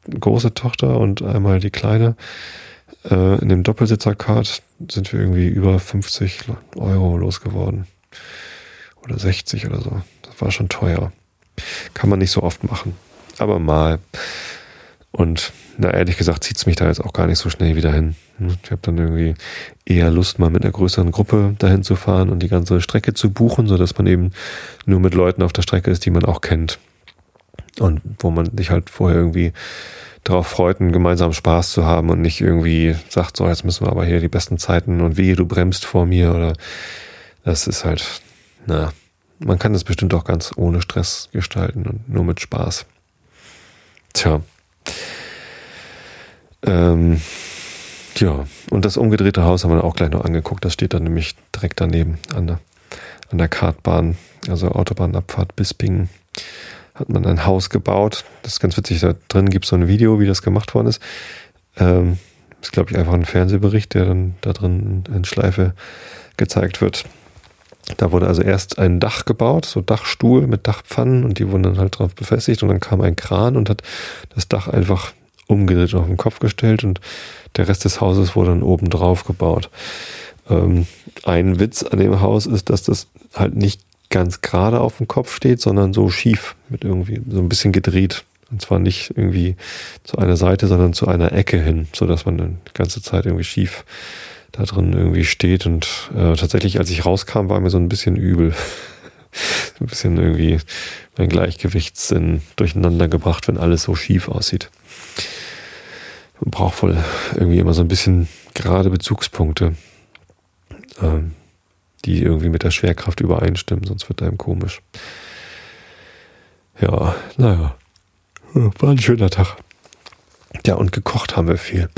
große Tochter und einmal die kleine. Äh, in dem Doppelsitzer-Kart sind wir irgendwie über 50 Euro losgeworden. Oder 60 oder so. Das war schon teuer. Kann man nicht so oft machen. Aber mal. Und na, ehrlich gesagt zieht es mich da jetzt auch gar nicht so schnell wieder hin. Ich habe dann irgendwie eher Lust, mal mit einer größeren Gruppe dahin zu fahren und die ganze Strecke zu buchen, sodass man eben nur mit Leuten auf der Strecke ist, die man auch kennt. Und wo man sich halt vorher irgendwie darauf freut, einen gemeinsamen Spaß zu haben und nicht irgendwie sagt, so, jetzt müssen wir aber hier die besten Zeiten und wie du bremst vor mir oder das ist halt, na, man kann das bestimmt auch ganz ohne Stress gestalten und nur mit Spaß. Tja. Ähm, ja, und das umgedrehte Haus haben wir auch gleich noch angeguckt. Das steht dann nämlich direkt daneben an der, an der Kartbahn, also Autobahnabfahrt Bispingen. Hat man ein Haus gebaut. Das ist ganz witzig. Da drin gibt es so ein Video, wie das gemacht worden ist. Ähm, ist, glaube ich, einfach ein Fernsehbericht, der dann da drin in Schleife gezeigt wird. Da wurde also erst ein Dach gebaut, so Dachstuhl mit Dachpfannen und die wurden dann halt drauf befestigt und dann kam ein Kran und hat das Dach einfach umgedreht auf den Kopf gestellt und der Rest des Hauses wurde dann oben drauf gebaut. Ähm, ein Witz an dem Haus ist, dass das halt nicht ganz gerade auf dem Kopf steht, sondern so schief, mit irgendwie so ein bisschen gedreht. Und zwar nicht irgendwie zu einer Seite, sondern zu einer Ecke hin, so dass man dann die ganze Zeit irgendwie schief da drin irgendwie steht. Und äh, tatsächlich, als ich rauskam, war mir so ein bisschen übel. ein bisschen irgendwie mein Gleichgewichtssinn durcheinander gebracht, wenn alles so schief aussieht. Man braucht wohl irgendwie immer so ein bisschen gerade Bezugspunkte, ähm, die irgendwie mit der Schwerkraft übereinstimmen, sonst wird einem komisch. Ja, naja, war ein schöner Tag. Ja, und gekocht haben wir viel.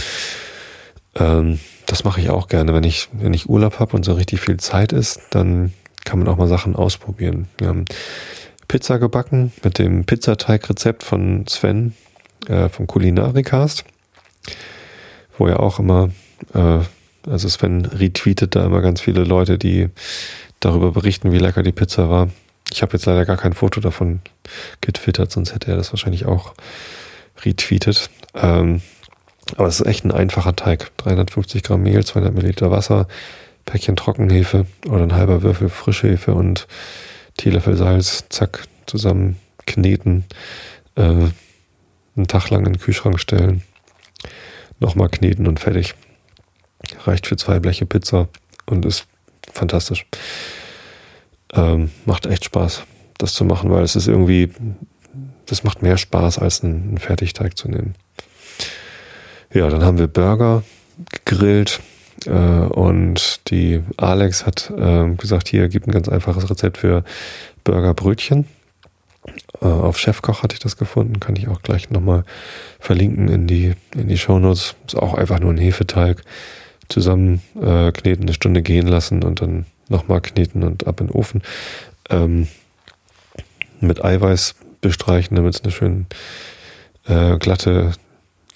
Ähm, das mache ich auch gerne. Wenn ich, wenn ich Urlaub habe und so richtig viel Zeit ist, dann kann man auch mal Sachen ausprobieren. Wir haben Pizza gebacken mit dem Pizzateigrezept von Sven äh, vom Kulinarikast wo ja auch immer, äh, also Sven retweetet da immer ganz viele Leute, die darüber berichten, wie lecker die Pizza war. Ich habe jetzt leider gar kein Foto davon getwittert, sonst hätte er das wahrscheinlich auch retweetet. Ähm, aber es ist echt ein einfacher Teig. 350 Gramm Mehl, 200 Milliliter Wasser, Päckchen Trockenhefe oder ein halber Würfel Frischhefe und Teelöffel Salz, zack, zusammen kneten, äh, einen Tag lang in den Kühlschrank stellen nochmal kneten und fertig. Reicht für zwei Bleche Pizza und ist fantastisch. Ähm, macht echt Spaß, das zu machen, weil es ist irgendwie, das macht mehr Spaß, als einen, einen Fertigteig zu nehmen. Ja, dann haben wir Burger gegrillt äh, und die Alex hat äh, gesagt, hier gibt ein ganz einfaches Rezept für Burgerbrötchen. Äh, auf Chefkoch hatte ich das gefunden, kann ich auch gleich nochmal verlinken in die, in die Shownotes. Ist auch einfach nur ein Hefeteig zusammen äh, kneten, eine Stunde gehen lassen und dann nochmal kneten und ab in den Ofen. Ähm, mit Eiweiß bestreichen, damit es eine schön äh, glatte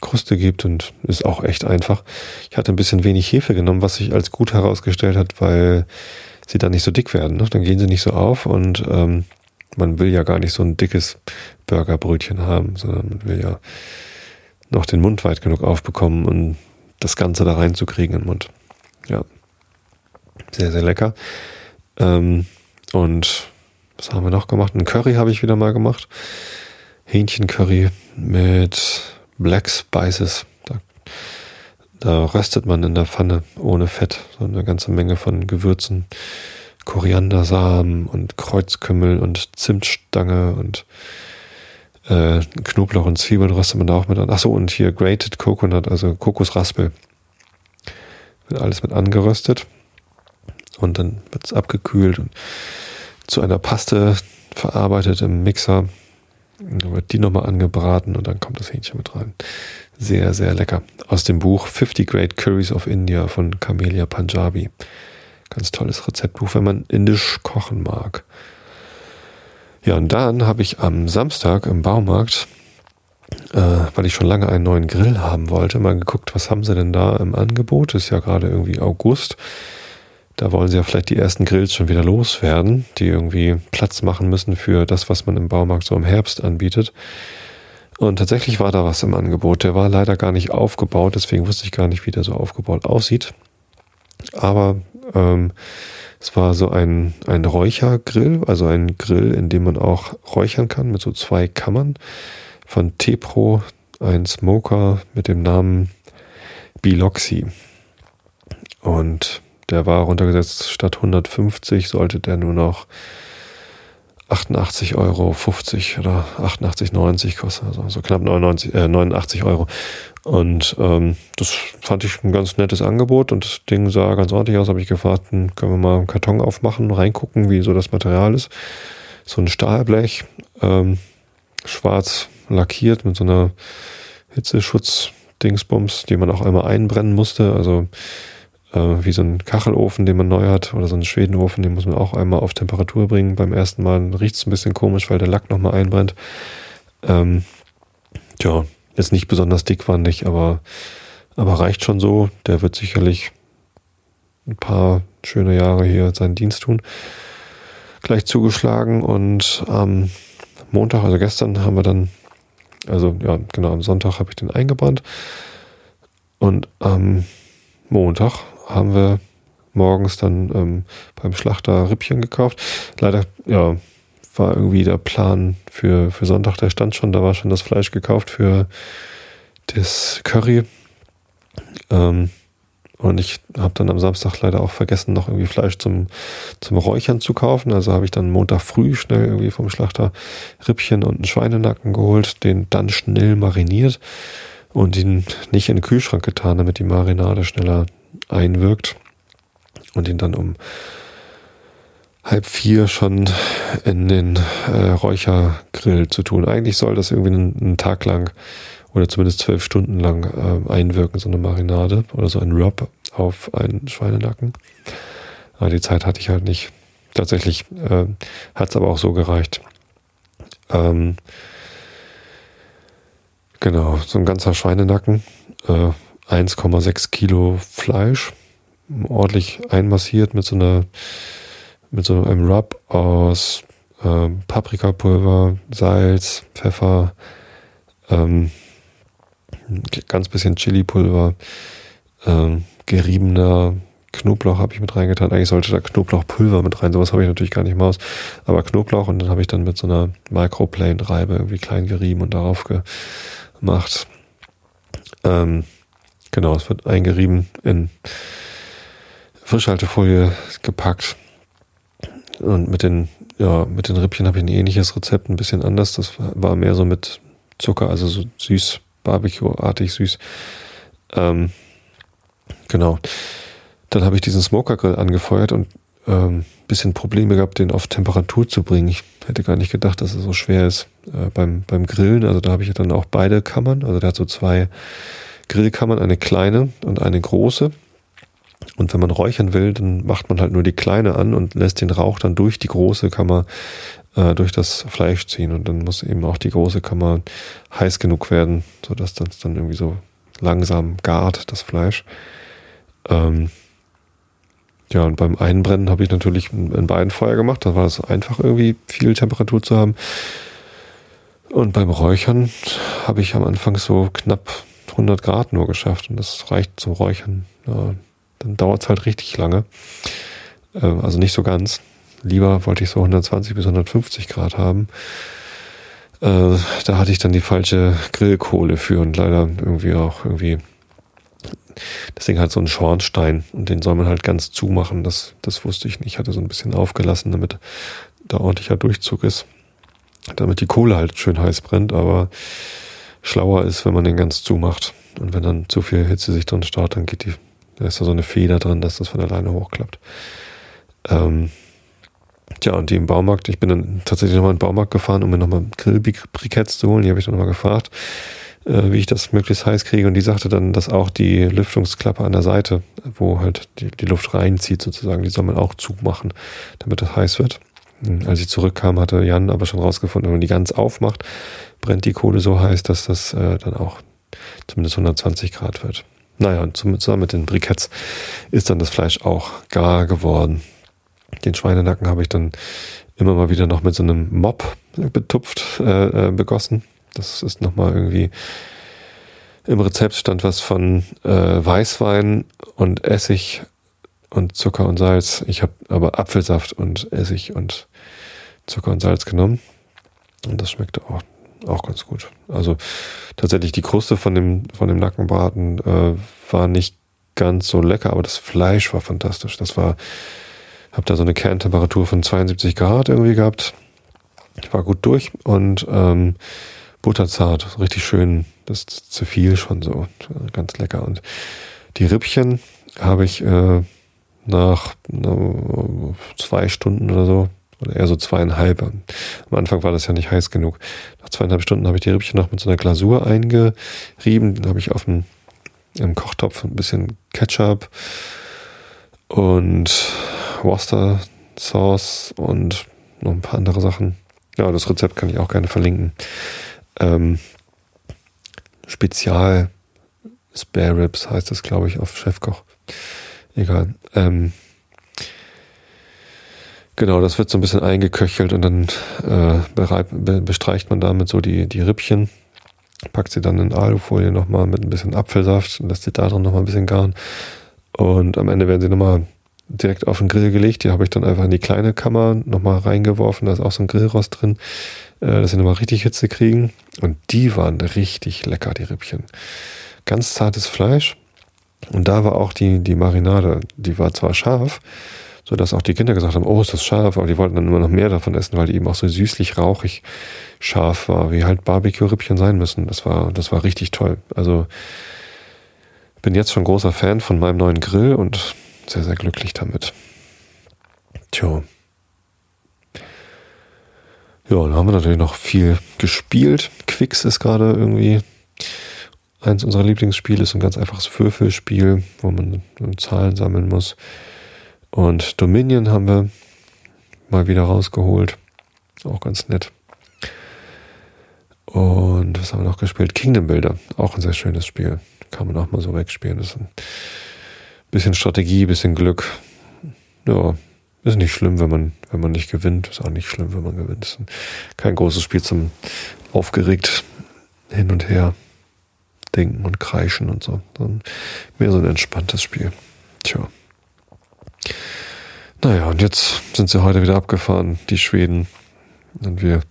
Kruste gibt und ist auch echt einfach. Ich hatte ein bisschen wenig Hefe genommen, was sich als gut herausgestellt hat, weil sie dann nicht so dick werden. Ne? Dann gehen sie nicht so auf und ähm, man will ja gar nicht so ein dickes Burgerbrötchen haben, sondern man will ja noch den Mund weit genug aufbekommen und das Ganze da reinzukriegen in den Mund. Ja. Sehr, sehr lecker. Ähm, und was haben wir noch gemacht? Ein Curry habe ich wieder mal gemacht. Hähnchencurry mit Black Spices. Da, da röstet man in der Pfanne ohne Fett so eine ganze Menge von Gewürzen. Koriandersamen und Kreuzkümmel und Zimtstange und äh, Knoblauch und Zwiebeln röstet man da auch mit an. Achso, und hier Grated Coconut, also Kokosraspel. Wird alles mit angeröstet. Und dann wird es abgekühlt und zu einer Paste verarbeitet im Mixer. Dann wird die nochmal angebraten und dann kommt das Hähnchen mit rein. Sehr, sehr lecker. Aus dem Buch 50 Great Curries of India von Camelia Punjabi. Ganz tolles Rezeptbuch, wenn man indisch kochen mag. Ja, und dann habe ich am Samstag im Baumarkt, äh, weil ich schon lange einen neuen Grill haben wollte, mal geguckt, was haben sie denn da im Angebot. Ist ja gerade irgendwie August. Da wollen sie ja vielleicht die ersten Grills schon wieder loswerden, die irgendwie Platz machen müssen für das, was man im Baumarkt so im Herbst anbietet. Und tatsächlich war da was im Angebot. Der war leider gar nicht aufgebaut, deswegen wusste ich gar nicht, wie der so aufgebaut aussieht. Aber ähm, es war so ein, ein Räuchergrill, also ein Grill, in dem man auch räuchern kann mit so zwei Kammern von Tepro, ein Smoker mit dem Namen Biloxi. Und der war runtergesetzt, statt 150 sollte der nur noch 88,50 Euro oder 88,90 kosten, also so knapp 99, äh, 89 Euro. Und ähm, das fand ich ein ganz nettes Angebot und das Ding sah ganz ordentlich aus. Habe ich gefragt, können wir mal einen Karton aufmachen, reingucken, wie so das Material ist. So ein Stahlblech, ähm, schwarz lackiert mit so einer Hitzeschutz-Dingsbums, die man auch einmal einbrennen musste. Also wie so ein Kachelofen, den man neu hat, oder so ein Schwedenofen, den muss man auch einmal auf Temperatur bringen. Beim ersten Mal riecht es ein bisschen komisch, weil der Lack nochmal einbrennt. Ähm, tja, ist nicht besonders dickwandig, aber, aber reicht schon so. Der wird sicherlich ein paar schöne Jahre hier seinen Dienst tun. Gleich zugeschlagen und am Montag, also gestern, haben wir dann, also ja, genau, am Sonntag habe ich den eingebrannt. Und am Montag haben wir morgens dann ähm, beim Schlachter Rippchen gekauft. Leider, ja, war irgendwie der Plan für, für Sonntag, der stand schon, da war schon das Fleisch gekauft für das Curry. Ähm, und ich habe dann am Samstag leider auch vergessen, noch irgendwie Fleisch zum, zum Räuchern zu kaufen. Also habe ich dann Montag früh schnell irgendwie vom Schlachter Rippchen und einen Schweinenacken geholt, den dann schnell mariniert und ihn nicht in den Kühlschrank getan, damit die Marinade schneller einwirkt und ihn dann um halb vier schon in den äh, Räuchergrill zu tun. Eigentlich soll das irgendwie einen, einen Tag lang oder zumindest zwölf Stunden lang äh, einwirken, so eine Marinade oder so ein Rub auf einen Schweinenacken. Aber die Zeit hatte ich halt nicht. Tatsächlich äh, hat es aber auch so gereicht. Ähm, genau, so ein ganzer Schweinenacken. Äh, 1,6 Kilo Fleisch, ordentlich einmassiert mit so einer, mit so einem Rub aus ähm, Paprikapulver, Salz, Pfeffer, ähm, ganz bisschen Chilipulver, ähm, geriebener Knoblauch habe ich mit reingetan. Eigentlich sollte da Knoblauchpulver mit rein. Sowas habe ich natürlich gar nicht mal aus. Aber Knoblauch und dann habe ich dann mit so einer Microplane-Reibe irgendwie klein gerieben und darauf gemacht. Ähm, Genau, es wird eingerieben in Frischhaltefolie gepackt. Und mit den, ja, mit den Rippchen habe ich ein ähnliches Rezept, ein bisschen anders. Das war mehr so mit Zucker, also so süß, Barbecue-artig süß. Ähm, genau. Dann habe ich diesen Smoker-Grill angefeuert und ähm, bisschen Probleme gehabt, den auf Temperatur zu bringen. Ich hätte gar nicht gedacht, dass es so schwer ist äh, beim, beim Grillen. Also da habe ich dann auch beide Kammern. Also der hat so zwei Grillkammern, eine kleine und eine große. Und wenn man räuchern will, dann macht man halt nur die kleine an und lässt den Rauch dann durch die große Kammer äh, durch das Fleisch ziehen. Und dann muss eben auch die große Kammer heiß genug werden, sodass das dann irgendwie so langsam gart, das Fleisch. Ähm ja, und beim Einbrennen habe ich natürlich in beiden Feuer gemacht. Da war es einfach irgendwie viel Temperatur zu haben. Und beim Räuchern habe ich am Anfang so knapp 100 Grad nur geschafft und das reicht zum Räuchern. Ja, dann dauert es halt richtig lange. Äh, also nicht so ganz. lieber wollte ich so 120 bis 150 Grad haben. Äh, da hatte ich dann die falsche Grillkohle für und leider irgendwie auch irgendwie Ding hat so einen Schornstein und den soll man halt ganz zumachen. Das, das wusste ich nicht. Ich hatte so ein bisschen aufgelassen, damit da ordentlicher Durchzug ist. Damit die Kohle halt schön heiß brennt, aber schlauer ist, wenn man den ganz zumacht. Und wenn dann zu viel Hitze sich drin staut, dann geht die, da ist da so eine Feder drin, dass das von alleine hochklappt. Ähm, Tja, und die im Baumarkt, ich bin dann tatsächlich nochmal in den Baumarkt gefahren, um mir nochmal Grillbriketts zu holen. Die habe ich dann nochmal gefragt, äh, wie ich das möglichst heiß kriege. Und die sagte dann, dass auch die Lüftungsklappe an der Seite, wo halt die, die Luft reinzieht sozusagen, die soll man auch zumachen, damit das heiß wird. Und als ich zurückkam, hatte Jan aber schon rausgefunden, wenn man die ganz aufmacht, brennt die Kohle so heiß, dass das äh, dann auch zumindest 120 Grad wird. Naja, und zusammen mit den Briketts ist dann das Fleisch auch gar geworden. Den Schweinenacken habe ich dann immer mal wieder noch mit so einem Mop betupft, äh, äh, begossen. Das ist nochmal irgendwie im Rezept stand was von äh, Weißwein und Essig und Zucker und Salz. Ich habe aber Apfelsaft und Essig und Zucker und Salz genommen. Und das schmeckte auch, auch ganz gut. Also tatsächlich die Kruste von dem, von dem Nackenbraten äh, war nicht ganz so lecker, aber das Fleisch war fantastisch. Das war habe da so eine Kerntemperatur von 72 Grad irgendwie gehabt. Ich war gut durch und ähm, butterzart, richtig schön. Das ist zu viel schon so, ganz lecker. Und die Rippchen habe ich äh, nach zwei Stunden oder so, oder eher so zweieinhalb. Am Anfang war das ja nicht heiß genug. Nach zweieinhalb Stunden habe ich die Rippchen noch mit so einer Glasur eingerieben. Dann habe ich auf dem im Kochtopf ein bisschen Ketchup und Worcester Sauce und noch ein paar andere Sachen. Ja, das Rezept kann ich auch gerne verlinken. Ähm, Spezial Spare Ribs heißt es, glaube ich, auf Chefkoch. Egal. Ähm, genau, das wird so ein bisschen eingeköchelt und dann äh, bereit, be, bestreicht man damit so die, die Rippchen, packt sie dann in Alufolie nochmal mit ein bisschen Apfelsaft und lässt sie da drin nochmal ein bisschen garen. Und am Ende werden sie nochmal direkt auf den Grill gelegt. Die habe ich dann einfach in die kleine Kammer nochmal reingeworfen. Da ist auch so ein Grillrost drin, äh, dass sie nochmal richtig Hitze kriegen. Und die waren richtig lecker, die Rippchen. Ganz zartes Fleisch. Und da war auch die, die Marinade, die war zwar scharf, so dass auch die Kinder gesagt haben, oh, ist das scharf, aber die wollten dann immer noch mehr davon essen, weil die eben auch so süßlich rauchig scharf war, wie halt Barbecue-Rippchen sein müssen. Das war, das war richtig toll. Also bin jetzt schon großer Fan von meinem neuen Grill und sehr, sehr glücklich damit. Tja. Ja, dann haben wir natürlich noch viel gespielt. Quicks ist gerade irgendwie eins unserer Lieblingsspiele, ist ein ganz einfaches Würfelspiel, wo man Zahlen sammeln muss. Und Dominion haben wir mal wieder rausgeholt. Auch ganz nett. Und was haben wir noch gespielt? Kingdom Builder, auch ein sehr schönes Spiel. Kann man auch mal so wegspielen. Das ist ein Bisschen Strategie, bisschen Glück. Ja, ist nicht schlimm, wenn man, wenn man nicht gewinnt. Ist auch nicht schlimm, wenn man gewinnt. Ist kein großes Spiel zum aufgeregt hin und her denken und kreischen und so. Sondern mehr so ein entspanntes Spiel. Tja. Naja, und jetzt sind sie heute wieder abgefahren, die Schweden. Und wir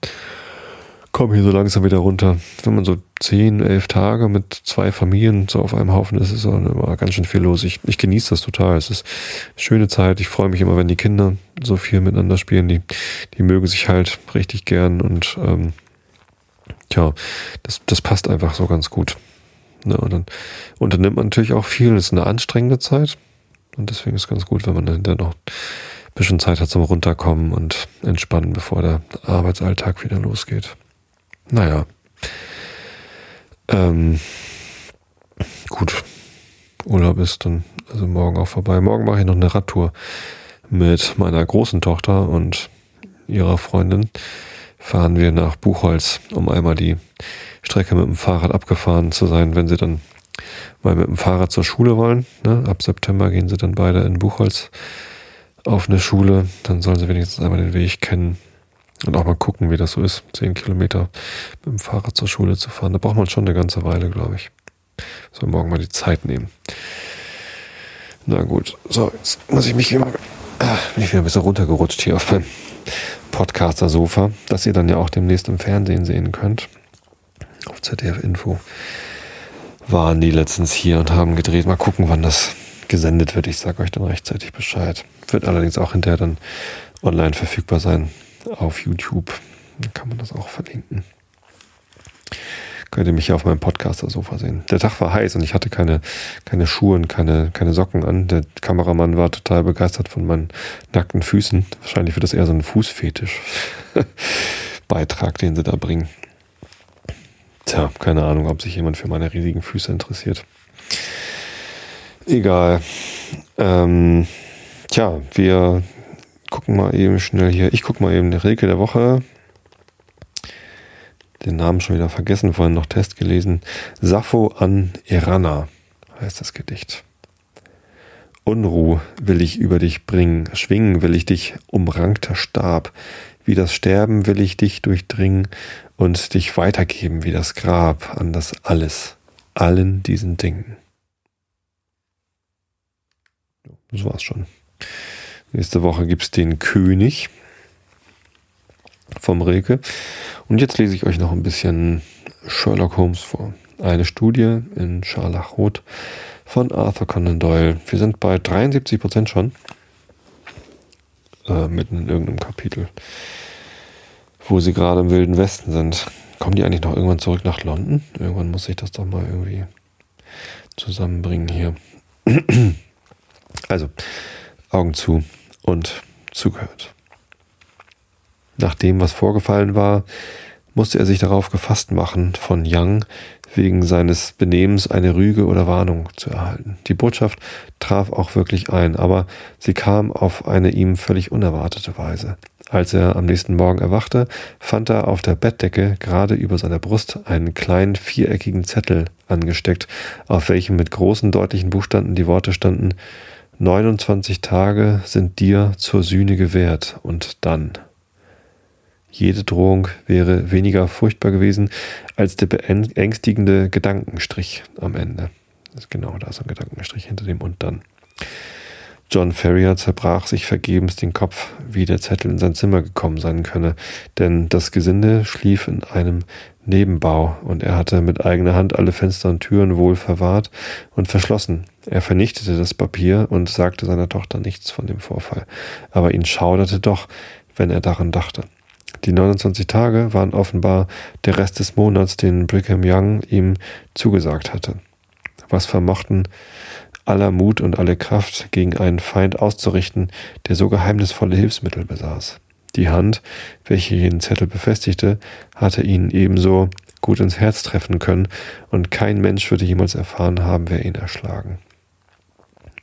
komme hier so langsam wieder runter. Wenn man so zehn, elf Tage mit zwei Familien so auf einem Haufen ist, ist auch immer ganz schön viel los. Ich, ich genieße das total. Es ist eine schöne Zeit. Ich freue mich immer, wenn die Kinder so viel miteinander spielen. Die, die mögen sich halt richtig gern und ähm, tja, das, das passt einfach so ganz gut. Ne, und dann unternimmt man natürlich auch viel. Es ist eine anstrengende Zeit. Und deswegen ist es ganz gut, wenn man dann noch ein bisschen Zeit hat zum Runterkommen und entspannen, bevor der Arbeitsalltag wieder losgeht. Naja. Ähm, gut. Urlaub ist dann also morgen auch vorbei. Morgen mache ich noch eine Radtour mit meiner großen Tochter und ihrer Freundin. Fahren wir nach Buchholz, um einmal die Strecke mit dem Fahrrad abgefahren zu sein, wenn sie dann mal mit dem Fahrrad zur Schule wollen. Ne? Ab September gehen sie dann beide in Buchholz auf eine Schule. Dann sollen sie wenigstens einmal den Weg kennen. Und auch mal gucken, wie das so ist, zehn Kilometer mit dem Fahrrad zur Schule zu fahren. Da braucht man schon eine ganze Weile, glaube ich. Soll morgen mal die Zeit nehmen. Na gut, so, jetzt muss ich mich immer bin ich wieder ein bisschen runtergerutscht hier auf meinem Podcaster-Sofa, das ihr dann ja auch demnächst im Fernsehen sehen könnt. Auf ZDF Info waren die letztens hier und haben gedreht. Mal gucken, wann das gesendet wird. Ich sage euch dann rechtzeitig Bescheid. Wird allerdings auch hinterher dann online verfügbar sein auf YouTube. Dann kann man das auch verlinken. Könnt ihr mich hier auf meinem Podcaster-Sofa sehen. Der Tag war heiß und ich hatte keine, keine Schuhe und keine, keine Socken an. Der Kameramann war total begeistert von meinen nackten Füßen. Wahrscheinlich wird das eher so ein Fußfetisch. Beitrag, den sie da bringen. Tja, keine Ahnung, ob sich jemand für meine riesigen Füße interessiert. Egal. Ähm, tja, wir gucken mal eben schnell hier. Ich gucke mal eben die Rilke der Woche. Den Namen schon wieder vergessen, vorhin noch Test gelesen. Sappho an Irana heißt das Gedicht. Unruh will ich über dich bringen, schwingen will ich dich umrankter Stab, wie das Sterben will ich dich durchdringen und dich weitergeben wie das Grab an das Alles, allen diesen Dingen. Das war's schon. Nächste Woche gibt's den König vom Rilke. Und jetzt lese ich euch noch ein bisschen Sherlock Holmes vor. Eine Studie in Scharlachrot von Arthur Conan Doyle. Wir sind bei 73 Prozent schon. Äh, mitten in irgendeinem Kapitel wo sie gerade im Wilden Westen sind. Kommen die eigentlich noch irgendwann zurück nach London? Irgendwann muss ich das doch mal irgendwie zusammenbringen hier. Also, Augen zu und zugehört. Nach dem, was vorgefallen war, musste er sich darauf gefasst machen, von Young wegen seines Benehmens eine Rüge oder Warnung zu erhalten. Die Botschaft traf auch wirklich ein, aber sie kam auf eine ihm völlig unerwartete Weise. Als er am nächsten Morgen erwachte, fand er auf der Bettdecke gerade über seiner Brust einen kleinen viereckigen Zettel angesteckt, auf welchem mit großen deutlichen Buchstaben die Worte standen 29 Tage sind dir zur Sühne gewährt und dann. Jede Drohung wäre weniger furchtbar gewesen als der beängstigende Gedankenstrich am Ende. Das ist genau da so ein Gedankenstrich hinter dem und dann. John Ferrier zerbrach sich vergebens den Kopf, wie der Zettel in sein Zimmer gekommen sein könne, denn das Gesinde schlief in einem Nebenbau und er hatte mit eigener Hand alle Fenster und Türen wohl verwahrt und verschlossen. Er vernichtete das Papier und sagte seiner Tochter nichts von dem Vorfall, aber ihn schauderte doch, wenn er daran dachte. Die 29 Tage waren offenbar der Rest des Monats, den Brigham Young ihm zugesagt hatte. Was vermochten aller Mut und alle Kraft gegen einen Feind auszurichten, der so geheimnisvolle Hilfsmittel besaß. Die Hand, welche jeden Zettel befestigte, hatte ihn ebenso gut ins Herz treffen können, und kein Mensch würde jemals erfahren haben, wer ihn erschlagen.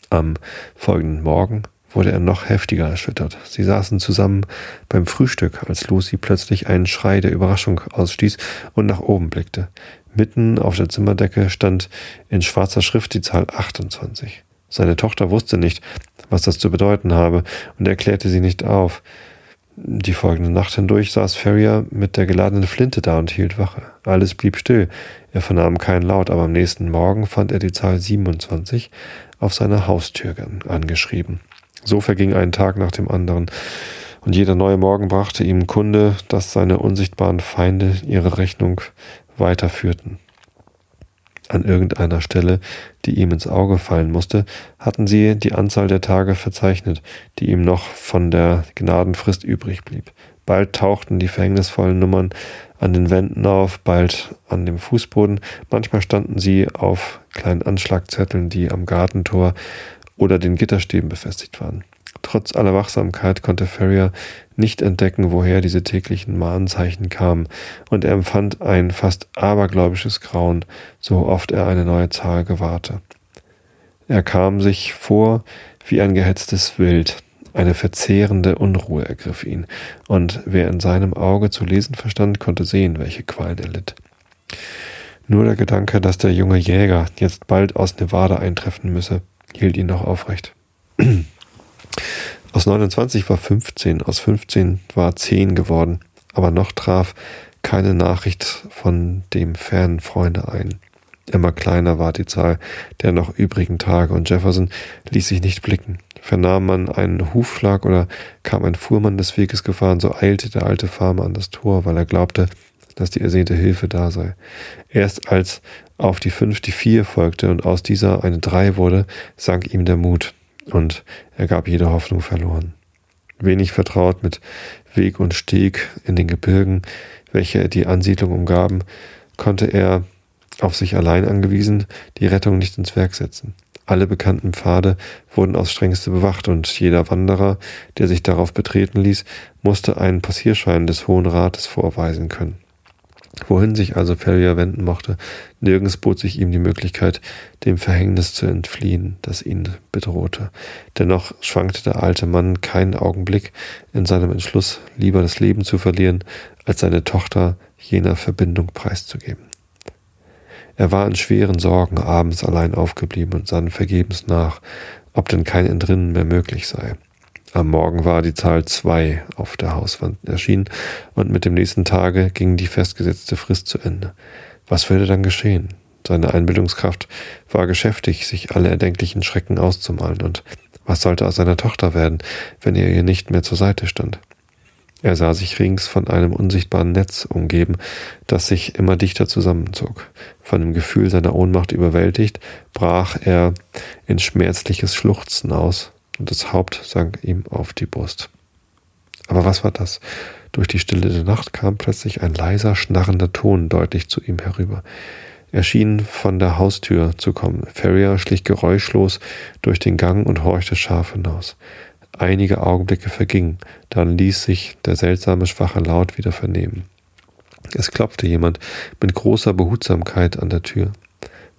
Am folgenden Morgen wurde er noch heftiger erschüttert. Sie saßen zusammen beim Frühstück, als Lucy plötzlich einen Schrei der Überraschung ausstieß und nach oben blickte. Mitten auf der Zimmerdecke stand in schwarzer Schrift die Zahl 28. Seine Tochter wusste nicht, was das zu bedeuten habe, und erklärte sie nicht auf. Die folgende Nacht hindurch saß Ferrier mit der geladenen Flinte da und hielt Wache. Alles blieb still. Er vernahm keinen Laut, aber am nächsten Morgen fand er die Zahl 27 auf seiner Haustür angeschrieben. So verging ein Tag nach dem anderen, und jeder neue Morgen brachte ihm Kunde, dass seine unsichtbaren Feinde ihre Rechnung weiterführten. An irgendeiner Stelle, die ihm ins Auge fallen musste, hatten sie die Anzahl der Tage verzeichnet, die ihm noch von der Gnadenfrist übrig blieb. Bald tauchten die verhängnisvollen Nummern an den Wänden auf, bald an dem Fußboden, manchmal standen sie auf kleinen Anschlagzetteln, die am Gartentor oder den Gitterstäben befestigt waren. Trotz aller Wachsamkeit konnte Ferrier nicht entdecken, woher diese täglichen Mahnzeichen kamen, und er empfand ein fast abergläubisches Grauen, so oft er eine neue Zahl gewahrte. Er kam sich vor wie ein gehetztes Wild, eine verzehrende Unruhe ergriff ihn, und wer in seinem Auge zu lesen verstand, konnte sehen, welche Qualen er litt. Nur der Gedanke, dass der junge Jäger jetzt bald aus Nevada eintreffen müsse, hielt ihn noch aufrecht. Aus 29 war 15, aus 15 war 10 geworden, aber noch traf keine Nachricht von dem fernen Freunde ein. Immer kleiner war die Zahl der noch übrigen Tage und Jefferson ließ sich nicht blicken. Vernahm man einen Hufschlag oder kam ein Fuhrmann des Weges gefahren, so eilte der alte Farmer an das Tor, weil er glaubte, dass die ersehnte Hilfe da sei. Erst als auf die fünf die vier folgte und aus dieser eine drei wurde, sank ihm der Mut und er gab jede Hoffnung verloren. Wenig vertraut mit Weg und Steg in den Gebirgen, welche die Ansiedlung umgaben, konnte er auf sich allein angewiesen die Rettung nicht ins Werk setzen. Alle bekannten Pfade wurden aufs strengste bewacht und jeder Wanderer, der sich darauf betreten ließ, musste einen Passierschein des Hohen Rates vorweisen können. Wohin sich also Ferrier wenden mochte, nirgends bot sich ihm die Möglichkeit, dem Verhängnis zu entfliehen, das ihn bedrohte. Dennoch schwankte der alte Mann keinen Augenblick in seinem Entschluss, lieber das Leben zu verlieren, als seine Tochter jener Verbindung preiszugeben. Er war in schweren Sorgen abends allein aufgeblieben und sann vergebens nach, ob denn kein Entrinnen mehr möglich sei. Am Morgen war die Zahl zwei auf der Hauswand erschienen und mit dem nächsten Tage ging die festgesetzte Frist zu Ende. Was würde dann geschehen? Seine Einbildungskraft war geschäftig, sich alle erdenklichen Schrecken auszumalen und was sollte aus seiner Tochter werden, wenn er ihr nicht mehr zur Seite stand? Er sah sich rings von einem unsichtbaren Netz umgeben, das sich immer dichter zusammenzog. Von dem Gefühl seiner Ohnmacht überwältigt, brach er in schmerzliches Schluchzen aus, und das Haupt sank ihm auf die Brust. Aber was war das? Durch die Stille der Nacht kam plötzlich ein leiser, schnarrender Ton deutlich zu ihm herüber. Er schien von der Haustür zu kommen. Ferrier schlich geräuschlos durch den Gang und horchte scharf hinaus. Einige Augenblicke vergingen, dann ließ sich der seltsame schwache Laut wieder vernehmen. Es klopfte jemand mit großer Behutsamkeit an der Tür.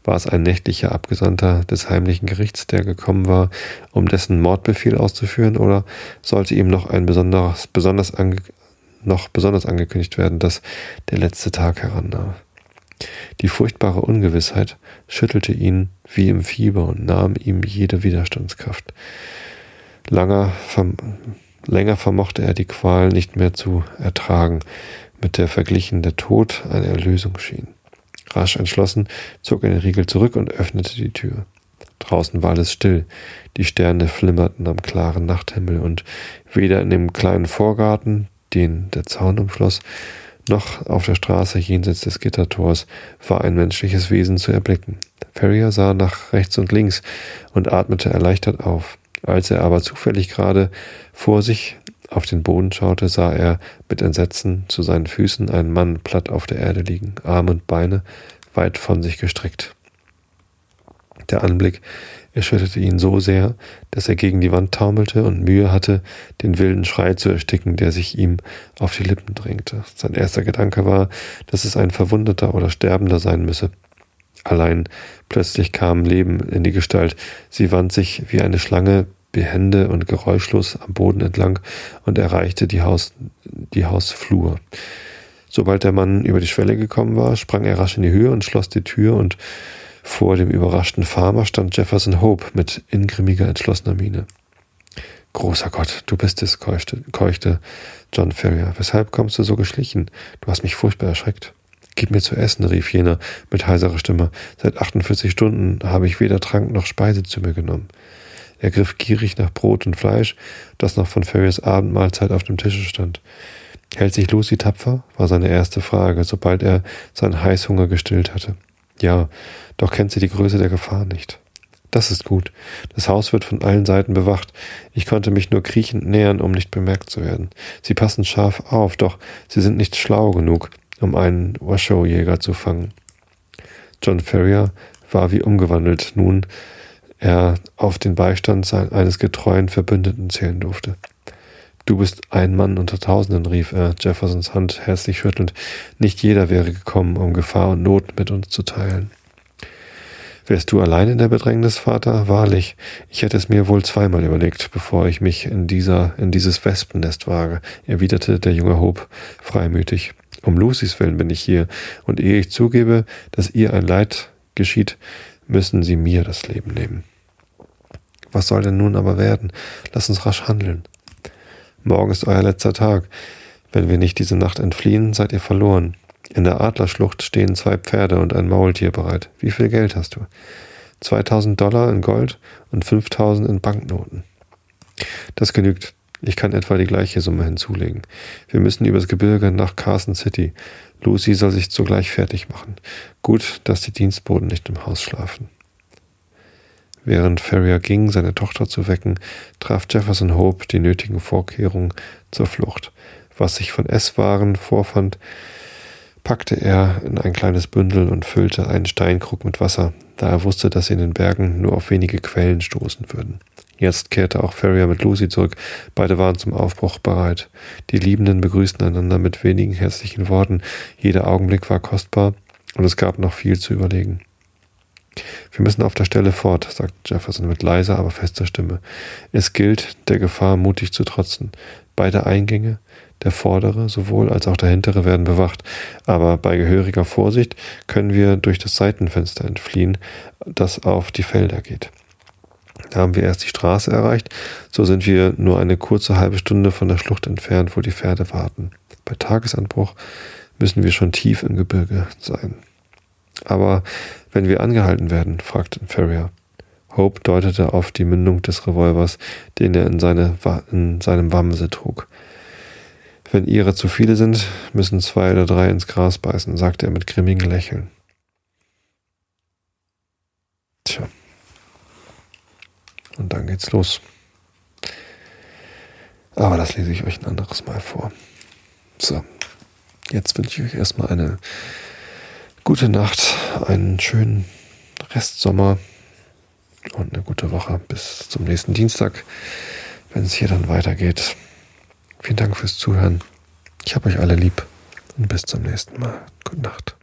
War es ein nächtlicher Abgesandter des heimlichen Gerichts, der gekommen war, um dessen Mordbefehl auszuführen, oder sollte ihm noch ein besonders, besonders noch besonders angekündigt werden, dass der letzte Tag herannahm? Die furchtbare Ungewissheit schüttelte ihn wie im Fieber und nahm ihm jede Widerstandskraft. Langer, verm länger vermochte er die Qual nicht mehr zu ertragen, mit der verglichen der Tod eine Erlösung schien. Rasch entschlossen zog er den Riegel zurück und öffnete die Tür. Draußen war alles still, die Sterne flimmerten am klaren Nachthimmel und weder in dem kleinen Vorgarten, den der Zaun umschloss, noch auf der Straße jenseits des Gittertors war ein menschliches Wesen zu erblicken. Ferrier sah nach rechts und links und atmete erleichtert auf. Als er aber zufällig gerade vor sich auf den Boden schaute, sah er mit Entsetzen zu seinen Füßen einen Mann platt auf der Erde liegen, Arme und Beine weit von sich gestreckt. Der Anblick erschütterte ihn so sehr, dass er gegen die Wand taumelte und Mühe hatte, den wilden Schrei zu ersticken, der sich ihm auf die Lippen drängte. Sein erster Gedanke war, dass es ein Verwundeter oder Sterbender sein müsse. Allein plötzlich kam Leben in die Gestalt. Sie wand sich wie eine Schlange behende und geräuschlos am Boden entlang und erreichte die, Haus, die Hausflur. Sobald der Mann über die Schwelle gekommen war, sprang er rasch in die Höhe und schloss die Tür und vor dem überraschten Farmer stand Jefferson Hope mit ingrimmiger, entschlossener Miene. Großer Gott, du bist es, keuchte, keuchte John Ferrier. Weshalb kommst du so geschlichen? Du hast mich furchtbar erschreckt. Gib mir zu essen, rief jener mit heiserer Stimme. Seit 48 Stunden habe ich weder Trank noch Speise zu mir genommen. Er griff gierig nach Brot und Fleisch, das noch von Ferriers Abendmahlzeit auf dem Tische stand. Hält sich Lucy tapfer? war seine erste Frage, sobald er seinen Heißhunger gestillt hatte. Ja, doch kennt sie die Größe der Gefahr nicht. Das ist gut. Das Haus wird von allen Seiten bewacht. Ich konnte mich nur kriechend nähern, um nicht bemerkt zu werden. Sie passen scharf auf, doch sie sind nicht schlau genug um einen Washoe-Jäger zu fangen. John Ferrier war wie umgewandelt, nun er auf den Beistand eines getreuen Verbündeten zählen durfte. Du bist ein Mann unter Tausenden, rief er, Jeffersons Hand herzlich schüttelnd. Nicht jeder wäre gekommen, um Gefahr und Not mit uns zu teilen. Wärst du allein in der Bedrängnis, Vater? Wahrlich, ich hätte es mir wohl zweimal überlegt, bevor ich mich in dieser, in dieses Wespennest wage, erwiderte der junge Hope freimütig. Um Lucys Willen bin ich hier, und ehe ich zugebe, dass ihr ein Leid geschieht, müssen sie mir das Leben nehmen. Was soll denn nun aber werden? Lass uns rasch handeln. Morgen ist euer letzter Tag. Wenn wir nicht diese Nacht entfliehen, seid ihr verloren. In der Adlerschlucht stehen zwei Pferde und ein Maultier bereit. Wie viel Geld hast du? 2000 Dollar in Gold und 5000 in Banknoten. Das genügt. Ich kann etwa die gleiche Summe hinzulegen. Wir müssen übers Gebirge nach Carson City. Lucy soll sich sogleich fertig machen. Gut, dass die Dienstboten nicht im Haus schlafen. Während Ferrier ging, seine Tochter zu wecken, traf Jefferson Hope die nötigen Vorkehrungen zur Flucht. Was sich von Esswaren vorfand, packte er in ein kleines Bündel und füllte einen Steinkrug mit Wasser, da er wusste, dass sie in den Bergen nur auf wenige Quellen stoßen würden. Jetzt kehrte auch Ferrier mit Lucy zurück. Beide waren zum Aufbruch bereit. Die Liebenden begrüßten einander mit wenigen herzlichen Worten. Jeder Augenblick war kostbar und es gab noch viel zu überlegen. Wir müssen auf der Stelle fort, sagt Jefferson mit leiser, aber fester Stimme. Es gilt, der Gefahr mutig zu trotzen. Beide Eingänge, der vordere sowohl als auch der hintere, werden bewacht, aber bei gehöriger Vorsicht können wir durch das Seitenfenster entfliehen, das auf die Felder geht. Da haben wir erst die Straße erreicht, so sind wir nur eine kurze halbe Stunde von der Schlucht entfernt, wo die Pferde warten. Bei Tagesanbruch müssen wir schon tief im Gebirge sein. Aber wenn wir angehalten werden, fragte Ferrier. Hope deutete auf die Mündung des Revolvers, den er in, seine, in seinem Wamse trug. Wenn ihre zu viele sind, müssen zwei oder drei ins Gras beißen, sagte er mit grimmigem Lächeln. Tja. Und dann geht's los. Aber das lese ich euch ein anderes Mal vor. So, jetzt wünsche ich euch erstmal eine gute Nacht, einen schönen Restsommer und eine gute Woche bis zum nächsten Dienstag, wenn es hier dann weitergeht. Vielen Dank fürs Zuhören. Ich habe euch alle lieb und bis zum nächsten Mal. Gute Nacht.